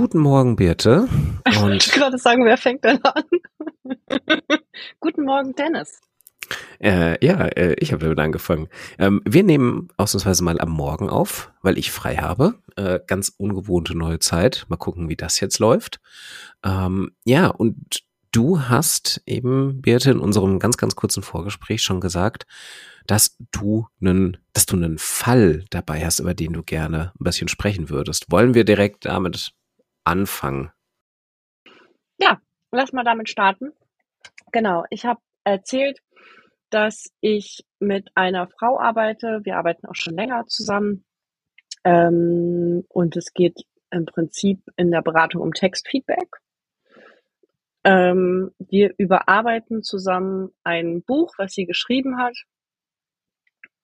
Guten Morgen, Birte. Und ich gerade sagen, wer fängt denn an? Guten Morgen, Dennis. Äh, ja, äh, ich habe damit angefangen. Ähm, wir nehmen ausnahmsweise mal am Morgen auf, weil ich frei habe. Äh, ganz ungewohnte neue Zeit. Mal gucken, wie das jetzt läuft. Ähm, ja, und du hast eben, Birte, in unserem ganz, ganz kurzen Vorgespräch schon gesagt, dass du einen, dass du einen Fall dabei hast, über den du gerne ein bisschen sprechen würdest. Wollen wir direkt damit anfangen? Ja, lass mal damit starten. Genau, ich habe erzählt, dass ich mit einer Frau arbeite. Wir arbeiten auch schon länger zusammen. Ähm, und es geht im Prinzip in der Beratung um Textfeedback. Ähm, wir überarbeiten zusammen ein Buch, was sie geschrieben hat.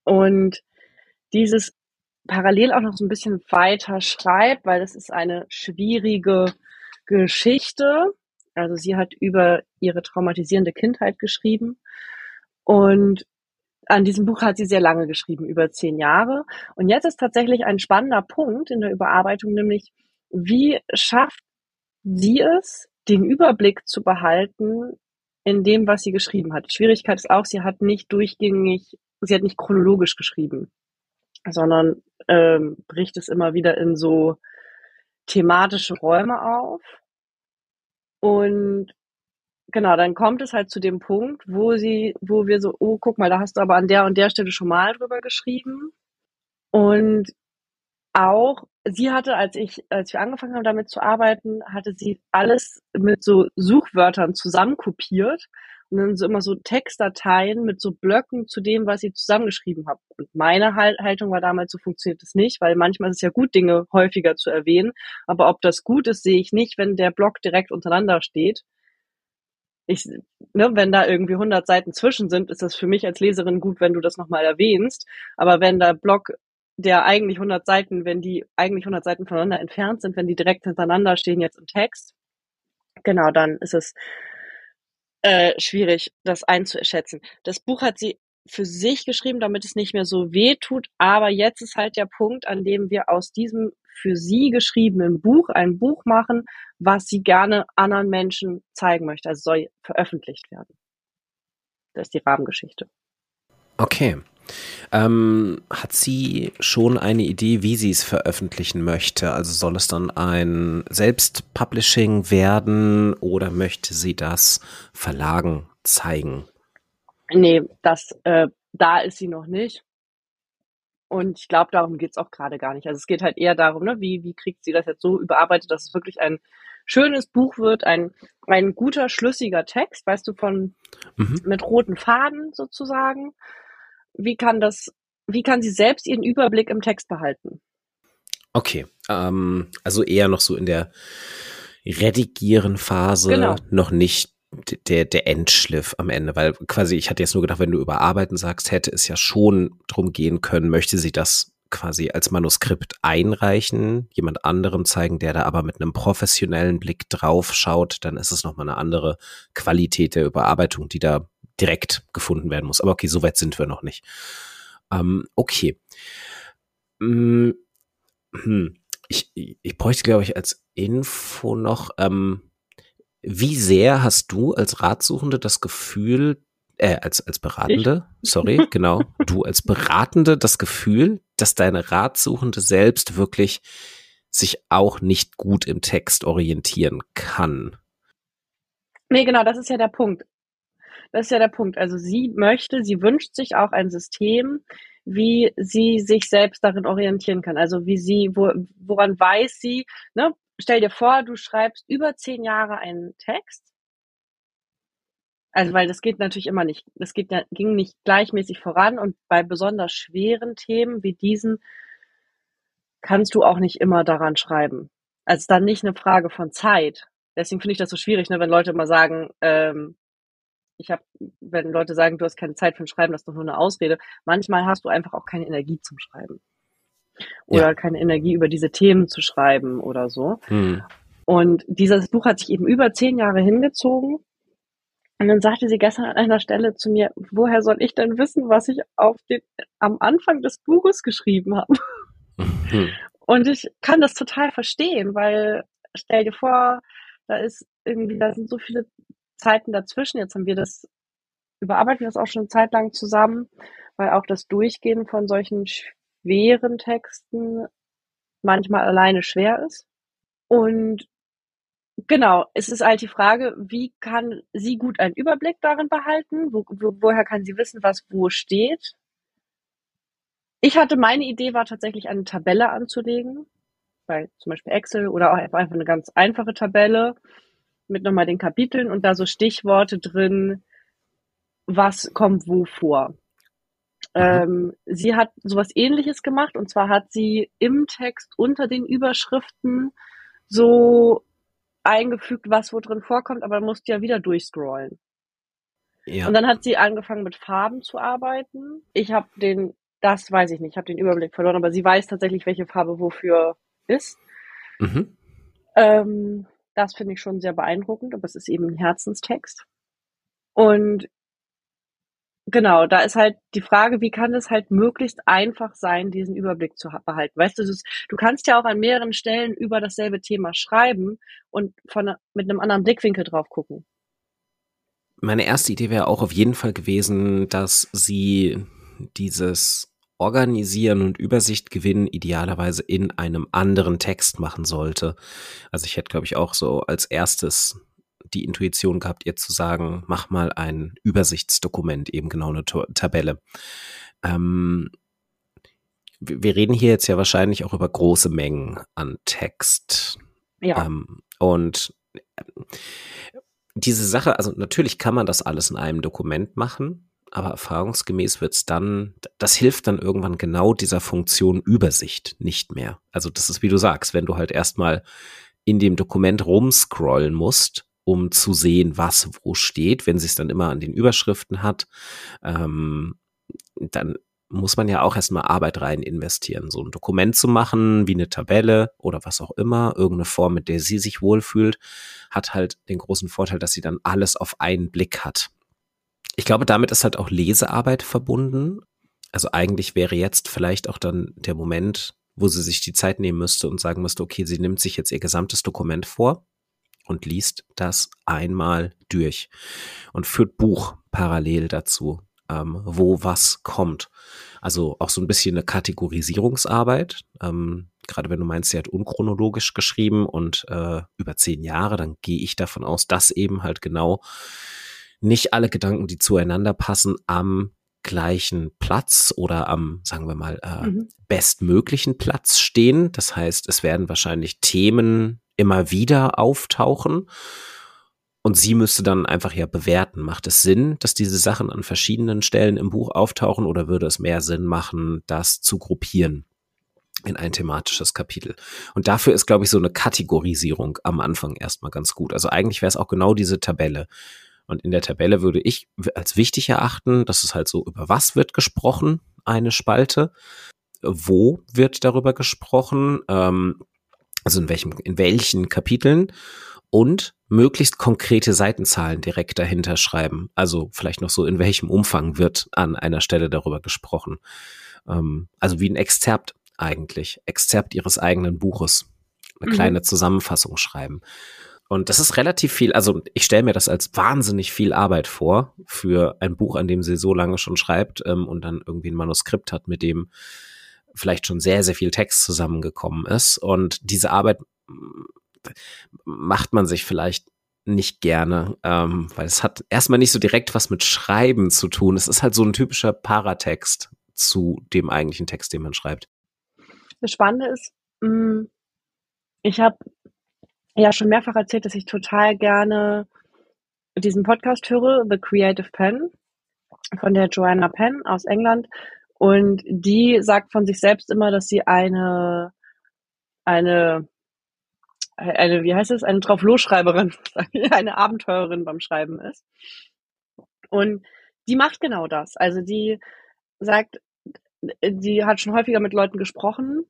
Und dieses parallel auch noch so ein bisschen weiter schreibt, weil das ist eine schwierige Geschichte. Also sie hat über ihre traumatisierende Kindheit geschrieben und an diesem Buch hat sie sehr lange geschrieben, über zehn Jahre. Und jetzt ist tatsächlich ein spannender Punkt in der Überarbeitung, nämlich wie schafft sie es, den Überblick zu behalten in dem, was sie geschrieben hat. Schwierigkeit ist auch, sie hat nicht durchgängig, sie hat nicht chronologisch geschrieben, sondern ähm, bricht es immer wieder in so thematische Räume auf. Und genau, dann kommt es halt zu dem Punkt, wo sie, wo wir so, oh, guck mal, da hast du aber an der und der Stelle schon mal drüber geschrieben. Und auch, sie hatte, als ich, als wir angefangen haben, damit zu arbeiten, hatte sie alles mit so Suchwörtern zusammenkopiert und dann so immer so Textdateien mit so Blöcken zu dem, was sie zusammengeschrieben hat. Und meine Haltung war damals, so funktioniert es nicht, weil manchmal ist es ja gut, Dinge häufiger zu erwähnen. Aber ob das gut ist, sehe ich nicht, wenn der Block direkt untereinander steht ich, ne, wenn da irgendwie 100 Seiten zwischen sind, ist das für mich als Leserin gut, wenn du das nochmal erwähnst. Aber wenn der Blog, der eigentlich 100 Seiten, wenn die eigentlich 100 Seiten voneinander entfernt sind, wenn die direkt hintereinander stehen jetzt im Text, genau, dann ist es äh, schwierig, das einzuschätzen. Das Buch hat sie für sich geschrieben, damit es nicht mehr so weh tut. Aber jetzt ist halt der Punkt, an dem wir aus diesem für sie geschriebenen Buch ein Buch machen, was sie gerne anderen Menschen zeigen möchte. Also soll veröffentlicht werden. Das ist die Rahmengeschichte. Okay. Ähm, hat sie schon eine Idee, wie sie es veröffentlichen möchte? Also soll es dann ein Selbstpublishing werden oder möchte sie das Verlagen zeigen? Nee, das, äh, da ist sie noch nicht. Und ich glaube, darum geht's auch gerade gar nicht. Also es geht halt eher darum, ne, wie, wie kriegt sie das jetzt so überarbeitet, dass es wirklich ein schönes Buch wird, ein, ein guter, schlüssiger Text, weißt du, von mhm. mit roten Faden sozusagen. Wie kann das, wie kann sie selbst ihren Überblick im Text behalten? Okay, ähm, also eher noch so in der redigieren Phase, genau. noch nicht der, der Endschliff am Ende, weil quasi, ich hatte jetzt nur gedacht, wenn du überarbeiten sagst, hätte es ja schon drum gehen können, möchte sie das quasi als Manuskript einreichen, jemand anderem zeigen, der da aber mit einem professionellen Blick drauf schaut, dann ist es nochmal eine andere Qualität der Überarbeitung, die da direkt gefunden werden muss. Aber okay, so weit sind wir noch nicht. Ähm, okay. Hm, hm. Ich, ich bräuchte, glaube ich, als Info noch, ähm, wie sehr hast du als Ratsuchende das Gefühl, äh, als, als Beratende, ich? sorry, genau, du als Beratende das Gefühl, dass deine Ratsuchende selbst wirklich sich auch nicht gut im Text orientieren kann? Nee, genau, das ist ja der Punkt. Das ist ja der Punkt. Also sie möchte, sie wünscht sich auch ein System, wie sie sich selbst darin orientieren kann. Also wie sie, wo, woran weiß sie, ne, stell dir vor, du schreibst über zehn Jahre einen Text. Also, weil das geht natürlich immer nicht. Das geht, ging nicht gleichmäßig voran und bei besonders schweren Themen wie diesen kannst du auch nicht immer daran schreiben. Also, es ist dann nicht eine Frage von Zeit. Deswegen finde ich das so schwierig, ne, wenn Leute immer sagen, ähm, ich habe, wenn Leute sagen, du hast keine Zeit für ein Schreiben, das ist doch nur eine Ausrede. Manchmal hast du einfach auch keine Energie zum Schreiben oder ja. keine Energie über diese Themen zu schreiben oder so. Hm. Und dieses Buch hat sich eben über zehn Jahre hingezogen. Und dann sagte sie gestern an einer Stelle zu mir, woher soll ich denn wissen, was ich auf den, am Anfang des Buches geschrieben habe? Mhm. Und ich kann das total verstehen, weil stell dir vor, da ist irgendwie, da sind so viele Zeiten dazwischen. Jetzt haben wir das, überarbeiten wir das auch schon eine Zeit lang zusammen, weil auch das Durchgehen von solchen schweren Texten manchmal alleine schwer ist. Und genau, es ist halt die Frage, wie kann sie gut einen Überblick darin behalten? Wo, wo, woher kann sie wissen, was wo steht? Ich hatte, meine Idee war tatsächlich eine Tabelle anzulegen, bei zum Beispiel Excel oder auch einfach eine ganz einfache Tabelle mit nochmal den Kapiteln und da so Stichworte drin, was kommt wo vor. Ähm, sie hat sowas ähnliches gemacht und zwar hat sie im Text unter den Überschriften so eingefügt, was wo drin vorkommt, aber musste ja wieder durchscrollen. Ja. Und dann hat sie angefangen mit Farben zu arbeiten. Ich habe den, das weiß ich nicht, ich habe den Überblick verloren, aber sie weiß tatsächlich, welche Farbe wofür ist. Mhm. Ähm, das finde ich schon sehr beeindruckend, aber es ist eben ein Herzenstext. Und genau, da ist halt die Frage, wie kann es halt möglichst einfach sein, diesen Überblick zu behalten. Weißt du, ist, du kannst ja auch an mehreren Stellen über dasselbe Thema schreiben und von, mit einem anderen Blickwinkel drauf gucken. Meine erste Idee wäre auch auf jeden Fall gewesen, dass sie dieses Organisieren und Übersicht gewinnen idealerweise in einem anderen Text machen sollte. Also ich hätte, glaube ich, auch so als erstes die Intuition gehabt, ihr zu sagen, mach mal ein Übersichtsdokument, eben genau eine Tabelle. Ähm, wir reden hier jetzt ja wahrscheinlich auch über große Mengen an Text. Ja. Ähm, und äh, diese Sache, also natürlich kann man das alles in einem Dokument machen, aber erfahrungsgemäß wird's dann, das hilft dann irgendwann genau dieser Funktion Übersicht nicht mehr. Also das ist, wie du sagst, wenn du halt erstmal in dem Dokument rumscrollen musst, um zu sehen, was wo steht, wenn sie es dann immer an den Überschriften hat, ähm, dann muss man ja auch erstmal Arbeit rein investieren, so ein Dokument zu machen, wie eine Tabelle oder was auch immer, irgendeine Form, mit der sie sich wohlfühlt, hat halt den großen Vorteil, dass sie dann alles auf einen Blick hat. Ich glaube, damit ist halt auch Lesearbeit verbunden. Also eigentlich wäre jetzt vielleicht auch dann der Moment, wo sie sich die Zeit nehmen müsste und sagen müsste, okay, sie nimmt sich jetzt ihr gesamtes Dokument vor und liest das einmal durch und führt Buch parallel dazu, ähm, wo was kommt. Also auch so ein bisschen eine Kategorisierungsarbeit. Ähm, Gerade wenn du meinst, sie hat unchronologisch geschrieben und äh, über zehn Jahre, dann gehe ich davon aus, dass eben halt genau nicht alle Gedanken, die zueinander passen, am gleichen Platz oder am, sagen wir mal, äh, mhm. bestmöglichen Platz stehen. Das heißt, es werden wahrscheinlich Themen immer wieder auftauchen. Und sie müsste dann einfach ja bewerten, macht es Sinn, dass diese Sachen an verschiedenen Stellen im Buch auftauchen oder würde es mehr Sinn machen, das zu gruppieren in ein thematisches Kapitel? Und dafür ist, glaube ich, so eine Kategorisierung am Anfang erstmal ganz gut. Also eigentlich wäre es auch genau diese Tabelle. Und in der Tabelle würde ich als wichtig erachten, dass es halt so über was wird gesprochen, eine Spalte. Wo wird darüber gesprochen? Ähm, also in welchem, in welchen Kapiteln? Und möglichst konkrete Seitenzahlen direkt dahinter schreiben. Also vielleicht noch so, in welchem Umfang wird an einer Stelle darüber gesprochen. Ähm, also wie ein Exzerpt eigentlich. Exzerpt ihres eigenen Buches. Eine mhm. kleine Zusammenfassung schreiben. Und das ist relativ viel, also ich stelle mir das als wahnsinnig viel Arbeit vor für ein Buch, an dem sie so lange schon schreibt ähm, und dann irgendwie ein Manuskript hat, mit dem vielleicht schon sehr, sehr viel Text zusammengekommen ist. Und diese Arbeit macht man sich vielleicht nicht gerne, ähm, weil es hat erstmal nicht so direkt was mit Schreiben zu tun. Es ist halt so ein typischer Paratext zu dem eigentlichen Text, den man schreibt. Das Spannende ist, mm, ich habe ja schon mehrfach erzählt, dass ich total gerne diesen Podcast höre, The Creative Pen von der Joanna Penn aus England. Und die sagt von sich selbst immer, dass sie eine, eine, eine, wie heißt es, eine Drauflosschreiberin, eine Abenteurerin beim Schreiben ist. Und die macht genau das. Also die sagt, die hat schon häufiger mit Leuten gesprochen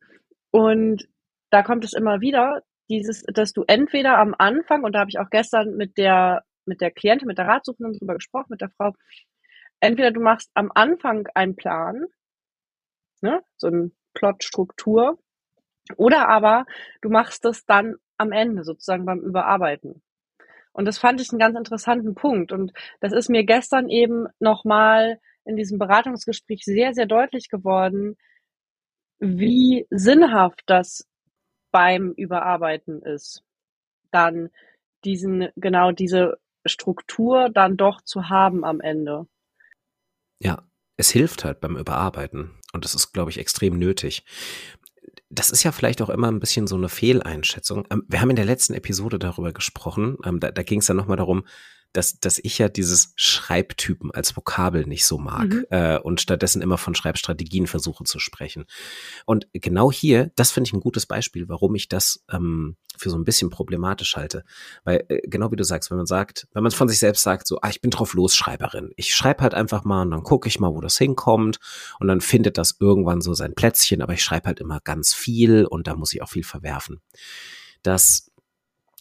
und da kommt es immer wieder, dieses, dass du entweder am Anfang, und da habe ich auch gestern mit der, mit der Klientin, mit der Ratsuchenden drüber gesprochen, mit der Frau, entweder du machst am Anfang einen Plan, ne, so eine Plotstruktur, oder aber du machst es dann am Ende, sozusagen beim Überarbeiten. Und das fand ich einen ganz interessanten Punkt. Und das ist mir gestern eben nochmal in diesem Beratungsgespräch sehr, sehr deutlich geworden, wie sinnhaft das beim Überarbeiten ist. Dann diesen, genau diese Struktur dann doch zu haben am Ende. Ja, es hilft halt beim Überarbeiten. Und das ist, glaube ich, extrem nötig das ist ja vielleicht auch immer ein bisschen so eine Fehleinschätzung. Ähm, wir haben in der letzten Episode darüber gesprochen. Ähm, da da ging es ja nochmal darum, dass, dass ich ja dieses Schreibtypen als Vokabel nicht so mag mhm. äh, und stattdessen immer von Schreibstrategien versuche zu sprechen. Und genau hier, das finde ich ein gutes Beispiel, warum ich das ähm, für so ein bisschen problematisch halte. Weil äh, genau wie du sagst, wenn man sagt, wenn man von sich selbst sagt, so, ah, ich bin drauf los Schreiberin. Ich schreibe halt einfach mal und dann gucke ich mal, wo das hinkommt und dann findet das irgendwann so sein Plätzchen, aber ich schreibe halt immer ganz viel und da muss ich auch viel verwerfen. Das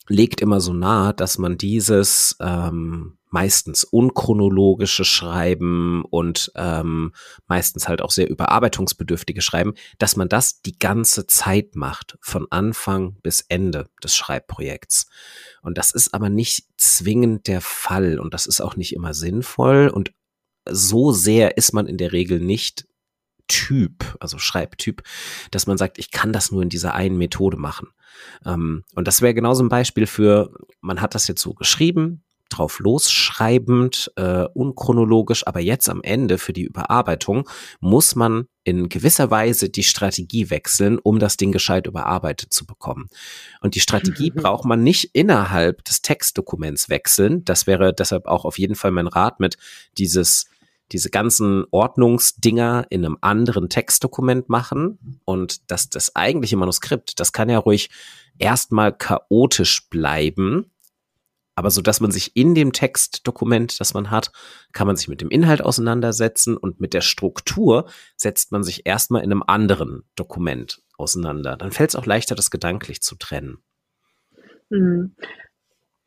legt immer so nahe, dass man dieses ähm, meistens unchronologische Schreiben und ähm, meistens halt auch sehr überarbeitungsbedürftige Schreiben, dass man das die ganze Zeit macht, von Anfang bis Ende des Schreibprojekts. Und das ist aber nicht zwingend der Fall und das ist auch nicht immer sinnvoll und so sehr ist man in der Regel nicht Typ, also Schreibtyp, dass man sagt, ich kann das nur in dieser einen Methode machen. Ähm, und das wäre genauso ein Beispiel für, man hat das jetzt so geschrieben, drauf losschreibend, äh, unchronologisch, aber jetzt am Ende für die Überarbeitung muss man in gewisser Weise die Strategie wechseln, um das Ding gescheit überarbeitet zu bekommen. Und die Strategie braucht man nicht innerhalb des Textdokuments wechseln. Das wäre deshalb auch auf jeden Fall mein Rat mit dieses diese ganzen Ordnungsdinger in einem anderen Textdokument machen und dass das eigentliche Manuskript, das kann ja ruhig erstmal chaotisch bleiben, aber so dass man sich in dem Textdokument, das man hat, kann man sich mit dem Inhalt auseinandersetzen und mit der Struktur setzt man sich erstmal in einem anderen Dokument auseinander. Dann fällt es auch leichter, das gedanklich zu trennen. Hm.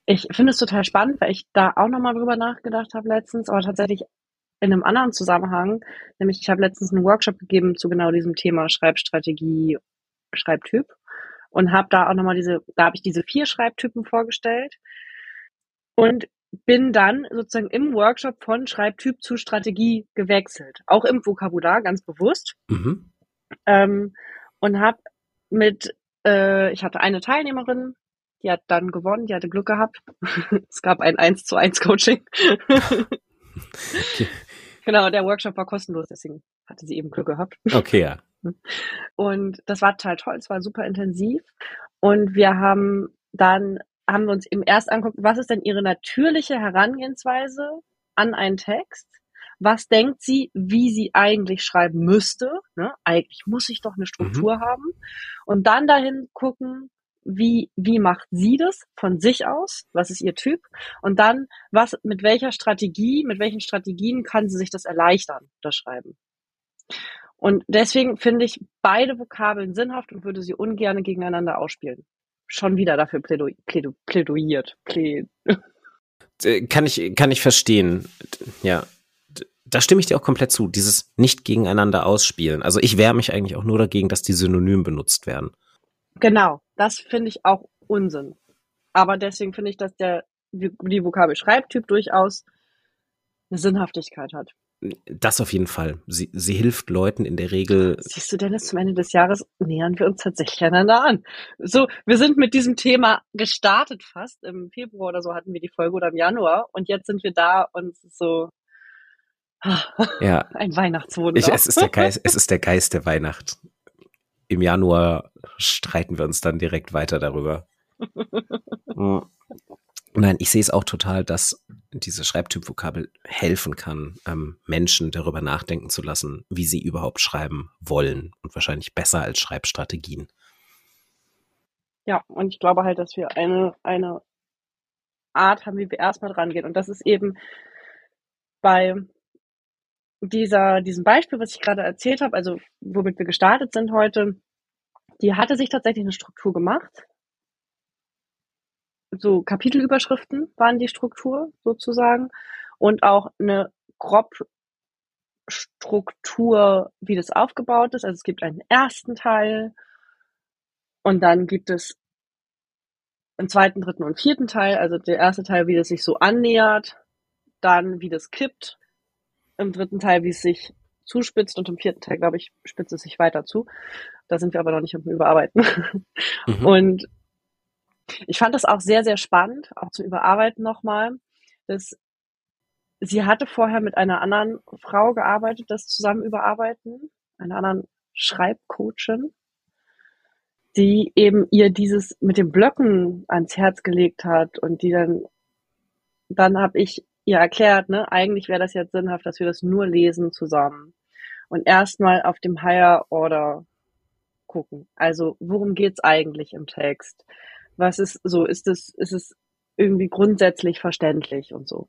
Ich finde es total spannend, weil ich da auch nochmal drüber nachgedacht habe letztens, aber tatsächlich in einem anderen Zusammenhang, nämlich ich habe letztens einen Workshop gegeben zu genau diesem Thema Schreibstrategie, Schreibtyp und habe da auch nochmal diese, da habe ich diese vier Schreibtypen vorgestellt und bin dann sozusagen im Workshop von Schreibtyp zu Strategie gewechselt, auch im Vokabular ganz bewusst mhm. ähm, und habe mit, äh, ich hatte eine Teilnehmerin, die hat dann gewonnen, die hatte Glück gehabt. es gab ein 1 zu 1 Coaching. okay. Genau, der Workshop war kostenlos, deswegen hatte sie eben Glück gehabt. Okay, ja. Und das war total toll, es war super intensiv. Und wir haben dann, haben wir uns im erst angeguckt, was ist denn ihre natürliche Herangehensweise an einen Text? Was denkt sie, wie sie eigentlich schreiben müsste? Ne? Eigentlich muss ich doch eine Struktur mhm. haben. Und dann dahin gucken, wie, wie macht sie das von sich aus? Was ist ihr Typ? Und dann, was, mit welcher Strategie, mit welchen Strategien kann sie sich das erleichtern, das Schreiben? Und deswegen finde ich beide Vokabeln sinnhaft und würde sie ungern gegeneinander ausspielen. Schon wieder dafür plädo plädo plädoyiert. Pläd äh, kann ich, kann ich verstehen. Ja. Da stimme ich dir auch komplett zu. Dieses nicht gegeneinander ausspielen. Also ich wehre mich eigentlich auch nur dagegen, dass die synonym benutzt werden. Genau, das finde ich auch Unsinn. Aber deswegen finde ich, dass der die Vokabel Schreibtyp durchaus eine Sinnhaftigkeit hat. Das auf jeden Fall. Sie, sie hilft Leuten in der Regel. Siehst du, Dennis, zum Ende des Jahres nähern wir uns tatsächlich einander an. So, wir sind mit diesem Thema gestartet fast. Im Februar oder so hatten wir die Folge oder im Januar. Und jetzt sind wir da und so ja. ein Weihnachtswunder. Ich, es, ist der Geist, es ist der Geist der Weihnacht im Januar streiten wir uns dann direkt weiter darüber. Nein, ich sehe es auch total, dass diese Schreibtypvokabel helfen kann, ähm, Menschen darüber nachdenken zu lassen, wie sie überhaupt schreiben wollen und wahrscheinlich besser als Schreibstrategien. Ja, und ich glaube halt, dass wir eine, eine Art haben, wie wir erstmal dran gehen. Und das ist eben bei dieser, diesem Beispiel, was ich gerade erzählt habe, also womit wir gestartet sind heute, die hatte sich tatsächlich eine Struktur gemacht. So Kapitelüberschriften waren die Struktur sozusagen und auch eine grob Struktur, wie das aufgebaut ist. Also es gibt einen ersten Teil und dann gibt es im zweiten, dritten und vierten Teil, also der erste Teil, wie das sich so annähert, dann wie das kippt, im dritten Teil, wie es sich zuspitzt und im vierten Teil, glaube ich, spitzt es sich weiter zu. Da sind wir aber noch nicht im Überarbeiten. Mhm. Und ich fand das auch sehr, sehr spannend, auch zum Überarbeiten nochmal, dass sie hatte vorher mit einer anderen Frau gearbeitet, das zusammen überarbeiten, einer anderen Schreibcoachin, die eben ihr dieses mit den Blöcken ans Herz gelegt hat und die dann, dann habe ich ihr erklärt, ne, eigentlich wäre das jetzt sinnhaft, dass wir das nur lesen zusammen und erstmal auf dem Higher Order gucken. Also worum geht's eigentlich im Text? Was ist so? Ist es ist es irgendwie grundsätzlich verständlich und so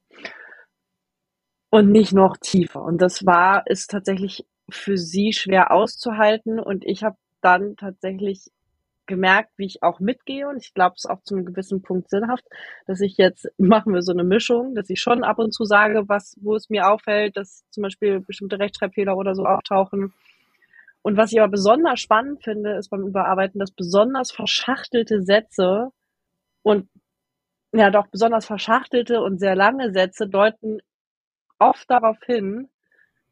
und nicht noch tiefer. Und das war ist tatsächlich für sie schwer auszuhalten und ich habe dann tatsächlich gemerkt, wie ich auch mitgehe und ich glaube, es ist auch zu einem gewissen Punkt sinnhaft, dass ich jetzt machen wir so eine Mischung, dass ich schon ab und zu sage, was wo es mir auffällt, dass zum Beispiel bestimmte Rechtschreibfehler oder so auftauchen. Und was ich aber besonders spannend finde, ist beim Überarbeiten, dass besonders verschachtelte Sätze und ja doch besonders verschachtelte und sehr lange Sätze deuten oft darauf hin,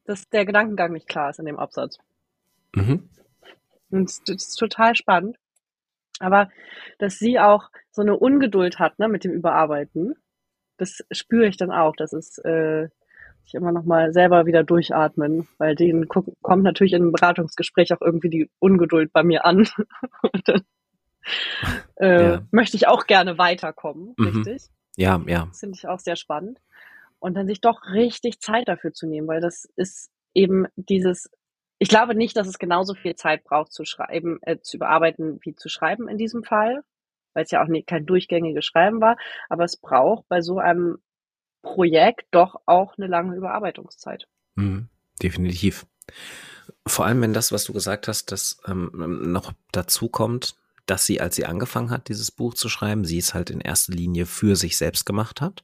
dass der Gedankengang nicht klar ist in dem Absatz. Mhm. Und das ist total spannend. Aber dass sie auch so eine Ungeduld hat ne, mit dem Überarbeiten, das spüre ich dann auch. Das ist äh, ich immer noch mal selber wieder durchatmen, weil denen kommt natürlich in einem Beratungsgespräch auch irgendwie die Ungeduld bei mir an. Und dann äh, ja. möchte ich auch gerne weiterkommen, mhm. richtig? Ja, ja. Das finde ich auch sehr spannend. Und dann sich doch richtig Zeit dafür zu nehmen, weil das ist eben dieses ich glaube nicht, dass es genauso viel Zeit braucht zu schreiben, äh, zu überarbeiten wie zu schreiben in diesem Fall, weil es ja auch nicht, kein durchgängiges Schreiben war. Aber es braucht bei so einem Projekt doch auch eine lange Überarbeitungszeit. Mhm, definitiv. Vor allem, wenn das, was du gesagt hast, das ähm, noch dazu kommt, dass sie, als sie angefangen hat, dieses Buch zu schreiben, sie es halt in erster Linie für sich selbst gemacht hat,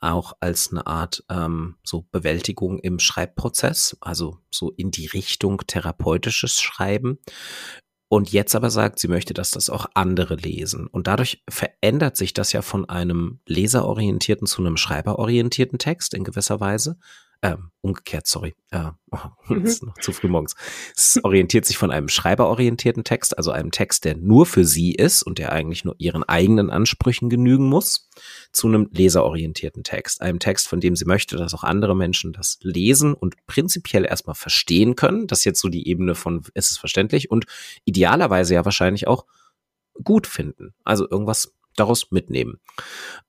auch als eine Art ähm, so Bewältigung im Schreibprozess, also so in die Richtung therapeutisches Schreiben. Und jetzt aber sagt, sie möchte, dass das auch andere lesen. Und dadurch verändert sich das ja von einem leserorientierten zu einem schreiberorientierten Text in gewisser Weise ähm, umgekehrt, sorry, äh, oh, mhm. ist noch zu früh morgens. Es orientiert sich von einem schreiberorientierten Text, also einem Text, der nur für sie ist und der eigentlich nur ihren eigenen Ansprüchen genügen muss, zu einem leserorientierten Text. Einem Text, von dem sie möchte, dass auch andere Menschen das lesen und prinzipiell erstmal verstehen können. Das ist jetzt so die Ebene von, ist es verständlich und idealerweise ja wahrscheinlich auch gut finden. Also irgendwas daraus mitnehmen.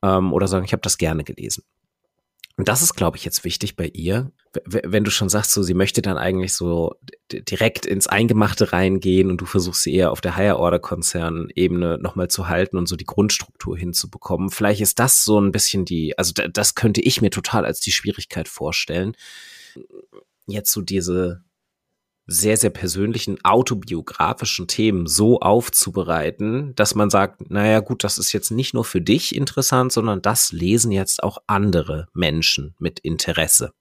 Ähm, oder sagen, ich habe das gerne gelesen. Und das ist, glaube ich, jetzt wichtig bei ihr, wenn du schon sagst, so sie möchte dann eigentlich so direkt ins Eingemachte reingehen und du versuchst sie eher auf der Higher Order Konzern Ebene nochmal zu halten und so die Grundstruktur hinzubekommen. Vielleicht ist das so ein bisschen die, also das könnte ich mir total als die Schwierigkeit vorstellen. Jetzt so diese sehr, sehr persönlichen autobiografischen Themen so aufzubereiten, dass man sagt, naja gut, das ist jetzt nicht nur für dich interessant, sondern das lesen jetzt auch andere Menschen mit Interesse.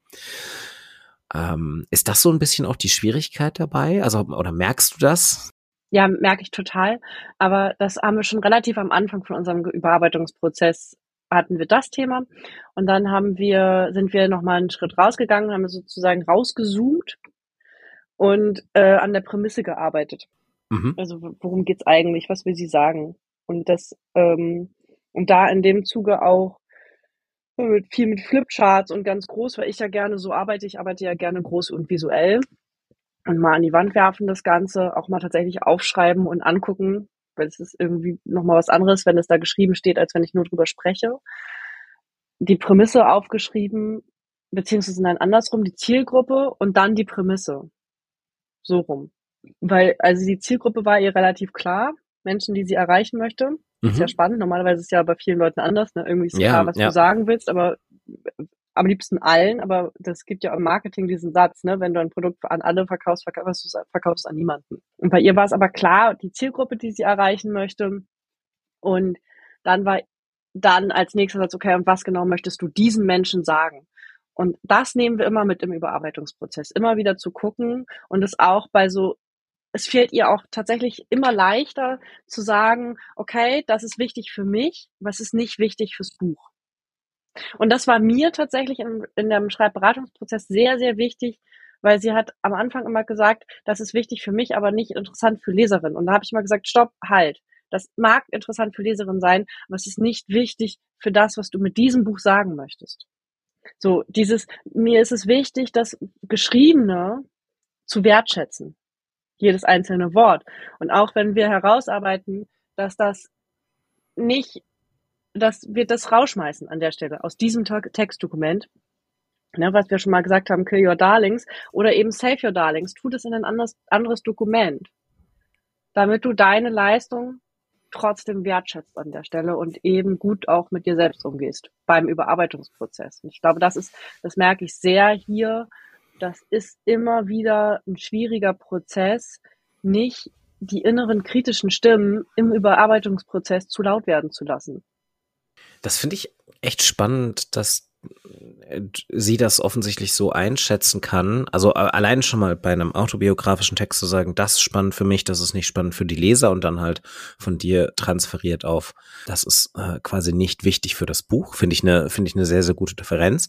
Ähm, ist das so ein bisschen auch die Schwierigkeit dabei? Also, oder merkst du das? Ja, merke ich total. Aber das haben wir schon relativ am Anfang von unserem Überarbeitungsprozess hatten wir das Thema. Und dann haben wir, sind wir nochmal einen Schritt rausgegangen, haben wir sozusagen rausgezoomt und äh, an der Prämisse gearbeitet. Mhm. Also worum geht's eigentlich? Was will sie sagen? Und das ähm, und da in dem Zuge auch mit, viel mit Flipcharts und ganz groß, weil ich ja gerne so arbeite. Ich arbeite ja gerne groß und visuell und mal an die Wand werfen das Ganze, auch mal tatsächlich aufschreiben und angucken, weil es ist irgendwie nochmal was anderes, wenn es da geschrieben steht, als wenn ich nur drüber spreche. Die Prämisse aufgeschrieben, beziehungsweise nein, andersrum, die Zielgruppe und dann die Prämisse. So rum. Weil, also die Zielgruppe war ihr relativ klar, Menschen, die sie erreichen möchte. Mhm. Ist ja spannend. Normalerweise ist es ja bei vielen Leuten anders. Ne? Irgendwie ist ja, klar, was ja. du sagen willst, aber am liebsten allen, aber das gibt ja im Marketing diesen Satz, ne, wenn du ein Produkt an alle verkaufst, verkaufst du verkaufst an niemanden. Und bei ihr war es aber klar, die Zielgruppe, die sie erreichen möchte. Und dann war dann als nächster Satz, okay, und was genau möchtest du diesen Menschen sagen? Und das nehmen wir immer mit im Überarbeitungsprozess, immer wieder zu gucken und es auch bei so es fehlt ihr auch tatsächlich immer leichter zu sagen, okay, das ist wichtig für mich, was ist nicht wichtig fürs Buch. Und das war mir tatsächlich in, in dem Schreibberatungsprozess sehr, sehr wichtig, weil sie hat am Anfang immer gesagt, das ist wichtig für mich, aber nicht interessant für Leserinnen. Und da habe ich immer gesagt, stopp, halt. Das mag interessant für Leserinnen sein, aber es ist nicht wichtig für das, was du mit diesem Buch sagen möchtest. So, dieses, mir ist es wichtig, das Geschriebene zu wertschätzen. Jedes einzelne Wort. Und auch wenn wir herausarbeiten, dass das nicht, dass wir das rausschmeißen an der Stelle aus diesem Textdokument, ne, was wir schon mal gesagt haben, kill your darlings oder eben save your darlings, tu das in ein anderes, anderes Dokument, damit du deine Leistung trotzdem wertschätzt an der Stelle und eben gut auch mit dir selbst umgehst beim Überarbeitungsprozess. Und ich glaube, das ist, das merke ich sehr hier. Das ist immer wieder ein schwieriger Prozess, nicht die inneren kritischen Stimmen im Überarbeitungsprozess zu laut werden zu lassen. Das finde ich echt spannend, dass sie das offensichtlich so einschätzen kann. Also äh, allein schon mal bei einem autobiografischen Text zu sagen, das ist spannend für mich, das ist nicht spannend für die Leser und dann halt von dir transferiert auf, das ist äh, quasi nicht wichtig für das Buch, finde ich eine, finde ich eine sehr, sehr gute Differenz.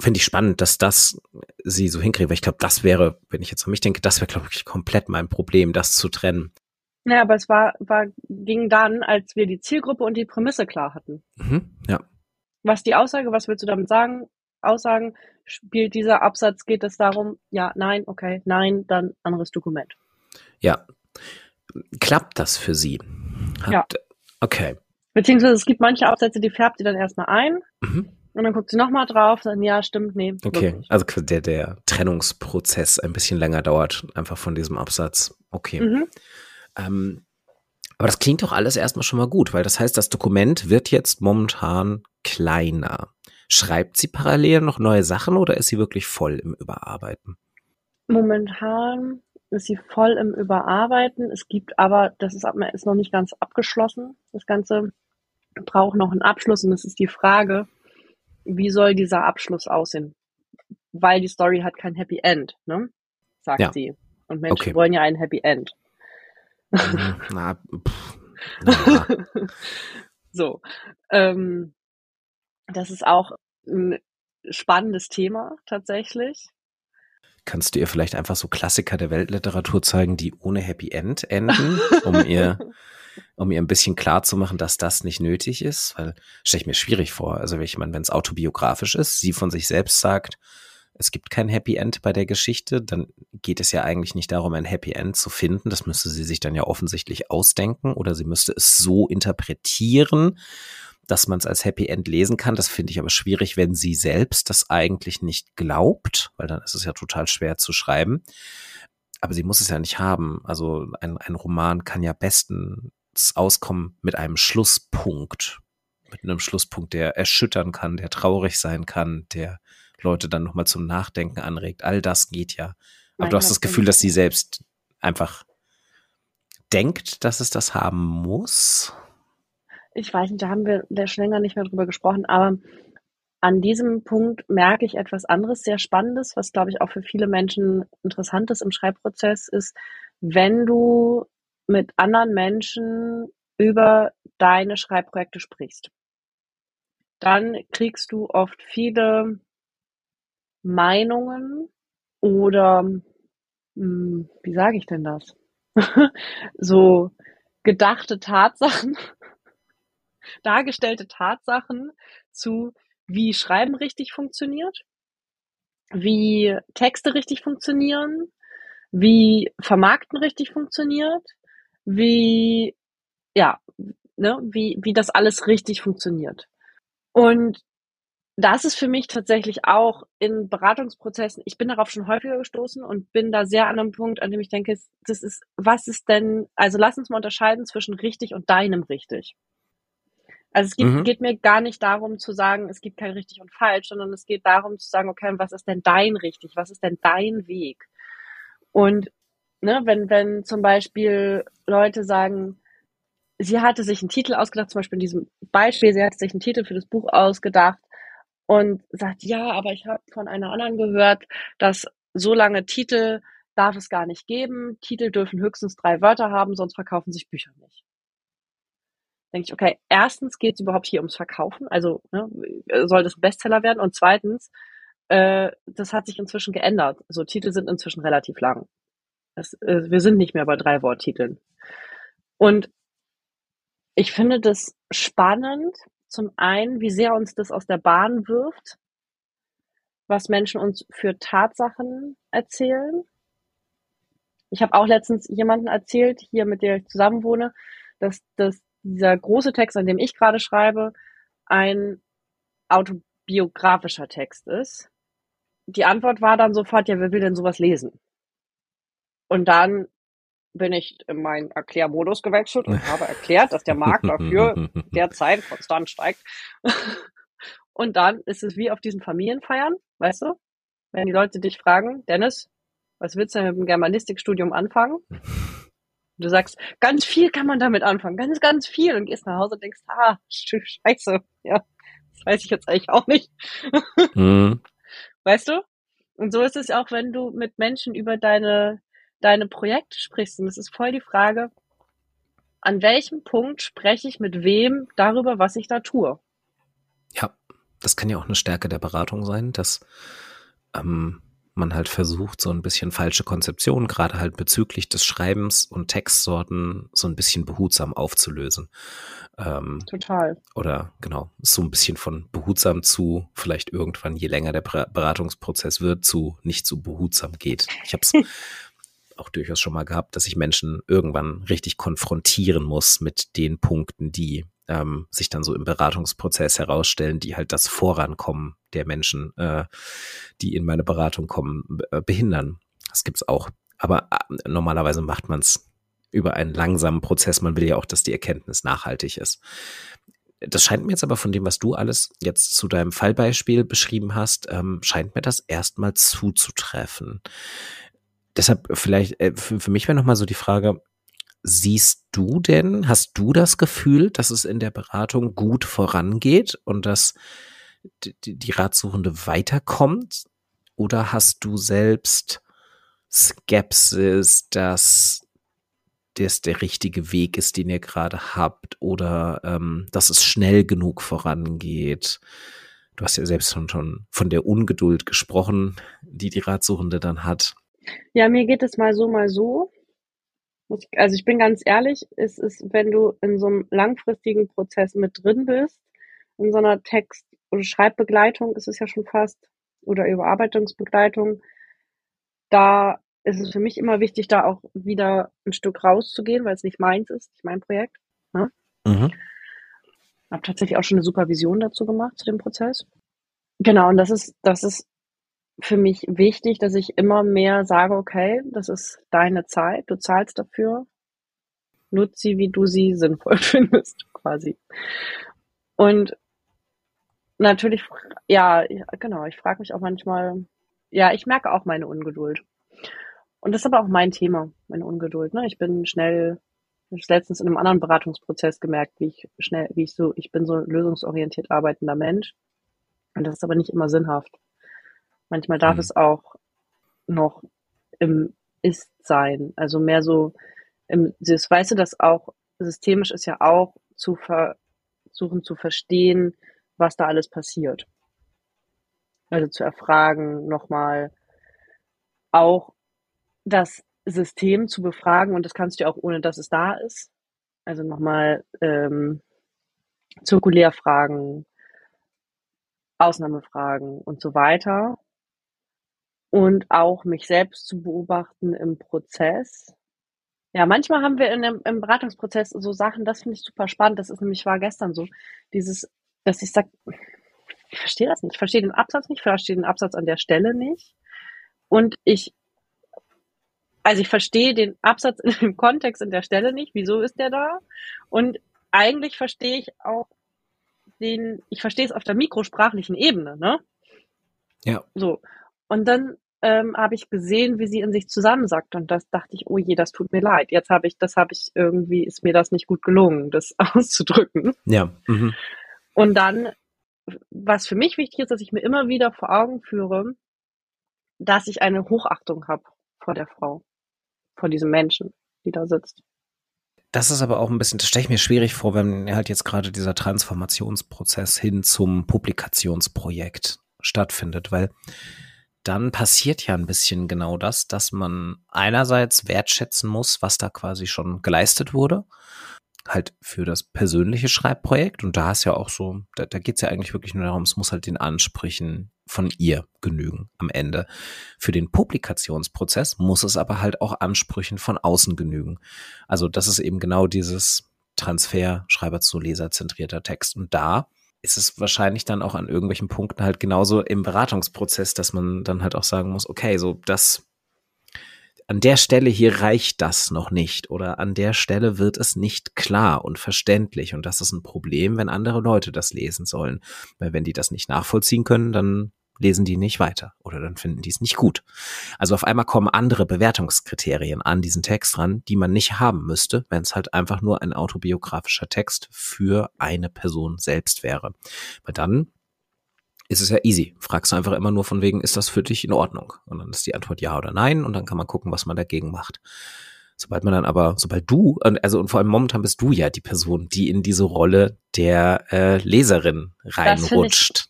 Finde ich spannend, dass das sie so hinkriegt, weil ich glaube, das wäre, wenn ich jetzt an mich denke, das wäre, glaube ich, komplett mein Problem, das zu trennen. Ja, aber es war, war, ging dann, als wir die Zielgruppe und die Prämisse klar hatten. Mhm, ja. Was die Aussage, was willst du damit sagen? Aussagen, spielt dieser Absatz, geht es darum, ja, nein, okay, nein, dann anderes Dokument. Ja. Klappt das für Sie? Habt, ja. Okay. Beziehungsweise es gibt manche Absätze, die färbt ihr dann erstmal ein. Mhm. Und dann guckt sie nochmal drauf, dann ja, stimmt, nee. Okay, wirklich. also der, der Trennungsprozess ein bisschen länger dauert, einfach von diesem Absatz. Okay. Mhm. Ähm, aber das klingt doch alles erstmal schon mal gut, weil das heißt, das Dokument wird jetzt momentan kleiner. Schreibt sie parallel noch neue Sachen oder ist sie wirklich voll im Überarbeiten? Momentan ist sie voll im Überarbeiten. Es gibt aber, das ist, ist noch nicht ganz abgeschlossen. Das Ganze braucht noch einen Abschluss und es ist die Frage, wie soll dieser Abschluss aussehen? Weil die Story hat kein Happy End, ne? Sagt ja. sie. Und Menschen okay. wollen ja ein Happy End. Mhm. na, pff, na. so. Ähm, das ist auch ein spannendes Thema tatsächlich. Kannst du ihr vielleicht einfach so Klassiker der Weltliteratur zeigen, die ohne Happy End enden, um ihr, um ihr ein bisschen klar zu machen, dass das nicht nötig ist? Weil stelle ich mir schwierig vor. Also ich meine, wenn es autobiografisch ist, sie von sich selbst sagt, es gibt kein Happy End bei der Geschichte, dann geht es ja eigentlich nicht darum, ein Happy End zu finden. Das müsste sie sich dann ja offensichtlich ausdenken oder sie müsste es so interpretieren, dass man es als Happy End lesen kann. Das finde ich aber schwierig, wenn sie selbst das eigentlich nicht glaubt, weil dann ist es ja total schwer zu schreiben. Aber sie muss es ja nicht haben. Also ein, ein Roman kann ja bestens auskommen mit einem Schlusspunkt. Mit einem Schlusspunkt, der erschüttern kann, der traurig sein kann, der Leute dann nochmal zum Nachdenken anregt. All das geht ja. Aber Nein, du hast das Gefühl, dass sie selbst einfach denkt, dass es das haben muss? Ich weiß nicht, da haben wir schon länger nicht mehr drüber gesprochen, aber an diesem Punkt merke ich etwas anderes, sehr Spannendes, was, glaube ich, auch für viele Menschen interessant ist im Schreibprozess, ist, wenn du mit anderen Menschen über deine Schreibprojekte sprichst, dann kriegst du oft viele Meinungen oder hm, wie sage ich denn das? so gedachte Tatsachen, dargestellte Tatsachen zu, wie Schreiben richtig funktioniert, wie Texte richtig funktionieren, wie Vermarkten richtig funktioniert, wie, ja, ne, wie, wie das alles richtig funktioniert. Und das ist für mich tatsächlich auch in Beratungsprozessen, ich bin darauf schon häufiger gestoßen und bin da sehr an einem Punkt, an dem ich denke, das ist, was ist denn, also lass uns mal unterscheiden zwischen richtig und deinem richtig. Also es geht, mhm. geht mir gar nicht darum zu sagen, es gibt kein richtig und falsch, sondern es geht darum zu sagen, okay, was ist denn dein richtig? Was ist denn dein Weg? Und ne, wenn, wenn zum Beispiel Leute sagen, sie hatte sich einen Titel ausgedacht, zum Beispiel in diesem Beispiel, sie hatte sich einen Titel für das Buch ausgedacht und sagt, ja, aber ich habe von einer anderen gehört, dass so lange Titel darf es gar nicht geben. Titel dürfen höchstens drei Wörter haben, sonst verkaufen sich Bücher nicht. Denke ich, okay, erstens geht es überhaupt hier ums Verkaufen, also ne, soll das ein Bestseller werden und zweitens, äh, das hat sich inzwischen geändert. So Titel sind inzwischen relativ lang. Das, äh, wir sind nicht mehr bei drei Worttiteln. Und ich finde das spannend, zum einen, wie sehr uns das aus der Bahn wirft, was Menschen uns für Tatsachen erzählen. Ich habe auch letztens jemanden erzählt, hier mit der ich zusammen wohne, dass, dass dieser große Text, an dem ich gerade schreibe, ein autobiografischer Text ist. Die Antwort war dann sofort, ja, wer will denn sowas lesen? Und dann bin ich in meinen Erklärmodus gewechselt und habe erklärt, dass der Markt dafür derzeit konstant steigt. Und dann ist es wie auf diesen Familienfeiern, weißt du? Wenn die Leute dich fragen, Dennis, was willst du denn mit dem Germanistikstudium anfangen? Du sagst, ganz viel kann man damit anfangen, ganz, ganz viel und gehst nach Hause und denkst, ah, scheiße, ja, das weiß ich jetzt eigentlich auch nicht. Mhm. Weißt du? Und so ist es auch, wenn du mit Menschen über deine deine Projekte sprichst. Und es ist voll die Frage, an welchem Punkt spreche ich mit wem darüber, was ich da tue? Ja, das kann ja auch eine Stärke der Beratung sein, dass ähm, man halt versucht, so ein bisschen falsche Konzeptionen, gerade halt bezüglich des Schreibens und Textsorten, so ein bisschen behutsam aufzulösen. Ähm, Total. Oder genau, so ein bisschen von behutsam zu vielleicht irgendwann, je länger der Beratungsprozess wird, zu nicht so behutsam geht. Ich habe es auch durchaus schon mal gehabt, dass ich Menschen irgendwann richtig konfrontieren muss mit den Punkten, die ähm, sich dann so im Beratungsprozess herausstellen, die halt das Vorankommen der Menschen, äh, die in meine Beratung kommen, äh, behindern. Das gibt's auch. Aber äh, normalerweise macht man es über einen langsamen Prozess. Man will ja auch, dass die Erkenntnis nachhaltig ist. Das scheint mir jetzt aber von dem, was du alles jetzt zu deinem Fallbeispiel beschrieben hast, ähm, scheint mir das erstmal zuzutreffen. Deshalb vielleicht, äh, für, mich wäre nochmal so die Frage, siehst du denn, hast du das Gefühl, dass es in der Beratung gut vorangeht und dass die, die Ratsuchende weiterkommt? Oder hast du selbst Skepsis, dass das der richtige Weg ist, den ihr gerade habt oder ähm, dass es schnell genug vorangeht? Du hast ja selbst schon, schon von der Ungeduld gesprochen, die die Ratsuchende dann hat. Ja, mir geht es mal so, mal so. Also ich bin ganz ehrlich, es ist, wenn du in so einem langfristigen Prozess mit drin bist, in so einer Text- oder Schreibbegleitung ist es ja schon fast, oder Überarbeitungsbegleitung, da ist es für mich immer wichtig, da auch wieder ein Stück rauszugehen, weil es nicht meins ist, nicht mein Projekt. Ne? Mhm. Habe tatsächlich auch schon eine Supervision dazu gemacht, zu dem Prozess. Genau, und das ist, das ist für mich wichtig, dass ich immer mehr sage, okay, das ist deine Zeit, du zahlst dafür, nutze sie, wie du sie sinnvoll findest, quasi. Und natürlich, ja, genau, ich frage mich auch manchmal, ja, ich merke auch meine Ungeduld. Und das ist aber auch mein Thema, meine Ungeduld. Ne? Ich bin schnell, ich habe letztens in einem anderen Beratungsprozess gemerkt, wie ich schnell, wie ich so, ich bin so lösungsorientiert arbeitender Mensch. Und das ist aber nicht immer sinnhaft. Manchmal darf mhm. es auch noch im Ist sein. Also mehr so im, das weißt du, dass auch systemisch ist ja auch zu versuchen zu verstehen, was da alles passiert. Also zu erfragen, nochmal auch das System zu befragen und das kannst du auch ohne, dass es da ist. Also nochmal ähm, zirkulär fragen, Ausnahmefragen und so weiter und auch mich selbst zu beobachten im Prozess. Ja, manchmal haben wir in dem, im Beratungsprozess so Sachen, das finde ich super spannend. Das ist nämlich war gestern so, dieses, dass ich sage, ich verstehe das nicht, ich verstehe den Absatz nicht, ich verstehe den Absatz an der Stelle nicht. Und ich, also ich verstehe den Absatz in dem Kontext in der Stelle nicht, wieso ist der da? Und eigentlich verstehe ich auch den, ich verstehe es auf der mikrosprachlichen Ebene, ne? Ja. So. Und dann ähm, habe ich gesehen, wie sie in sich zusammensackt und das dachte ich, oh je, das tut mir leid. Jetzt habe ich, das habe ich irgendwie, ist mir das nicht gut gelungen, das auszudrücken. Ja. Mhm. Und dann, was für mich wichtig ist, dass ich mir immer wieder vor Augen führe, dass ich eine Hochachtung habe vor der Frau, vor diesem Menschen, die da sitzt. Das ist aber auch ein bisschen, das stelle ich mir schwierig vor, wenn halt jetzt gerade dieser Transformationsprozess hin zum Publikationsprojekt stattfindet, weil dann passiert ja ein bisschen genau das, dass man einerseits wertschätzen muss, was da quasi schon geleistet wurde, halt für das persönliche Schreibprojekt. Und da ist ja auch so, da, da geht es ja eigentlich wirklich nur darum, es muss halt den Ansprüchen von ihr genügen am Ende. Für den Publikationsprozess muss es aber halt auch Ansprüchen von außen genügen. Also das ist eben genau dieses Transfer Schreiber zu Leser zentrierter Text. Und da ist es wahrscheinlich dann auch an irgendwelchen Punkten halt genauso im Beratungsprozess, dass man dann halt auch sagen muss, okay, so das an der Stelle hier reicht das noch nicht oder an der Stelle wird es nicht klar und verständlich. Und das ist ein Problem, wenn andere Leute das lesen sollen, weil wenn die das nicht nachvollziehen können, dann lesen die nicht weiter oder dann finden die es nicht gut. Also auf einmal kommen andere Bewertungskriterien an diesen Text ran, die man nicht haben müsste, wenn es halt einfach nur ein autobiografischer Text für eine Person selbst wäre. Weil dann ist es ja easy. Fragst du einfach immer nur von wegen, ist das für dich in Ordnung? Und dann ist die Antwort ja oder nein und dann kann man gucken, was man dagegen macht. Sobald man dann aber, sobald du, also und vor allem momentan bist du ja die Person, die in diese Rolle der äh, Leserin reinrutscht.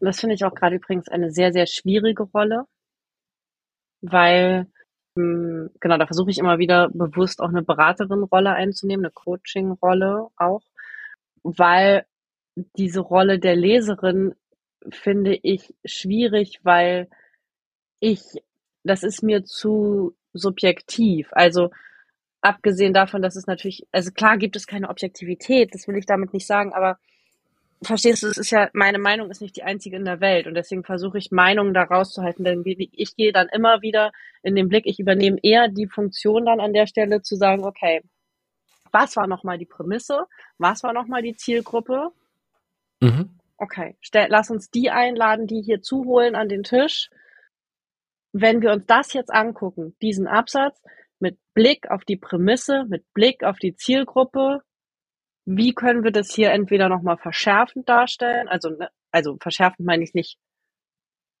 Das finde ich auch gerade übrigens eine sehr, sehr schwierige Rolle, weil, hm, genau, da versuche ich immer wieder bewusst auch eine Beraterin-Rolle einzunehmen, eine Coaching-Rolle auch, weil diese Rolle der Leserin finde ich schwierig, weil ich, das ist mir zu subjektiv. Also abgesehen davon, dass es natürlich, also klar gibt es keine Objektivität, das will ich damit nicht sagen, aber verstehst du, es ist ja, meine Meinung ist nicht die einzige in der Welt und deswegen versuche ich Meinungen da rauszuhalten, denn ich gehe dann immer wieder in den Blick, ich übernehme eher die Funktion dann an der Stelle zu sagen, okay, was war nochmal die Prämisse, was war nochmal die Zielgruppe? Mhm. Okay, stell, lass uns die einladen, die hier zuholen an den Tisch. Wenn wir uns das jetzt angucken, diesen Absatz, mit Blick auf die Prämisse, mit Blick auf die Zielgruppe, wie können wir das hier entweder nochmal verschärfend darstellen? Also, ne, also verschärfend meine ich nicht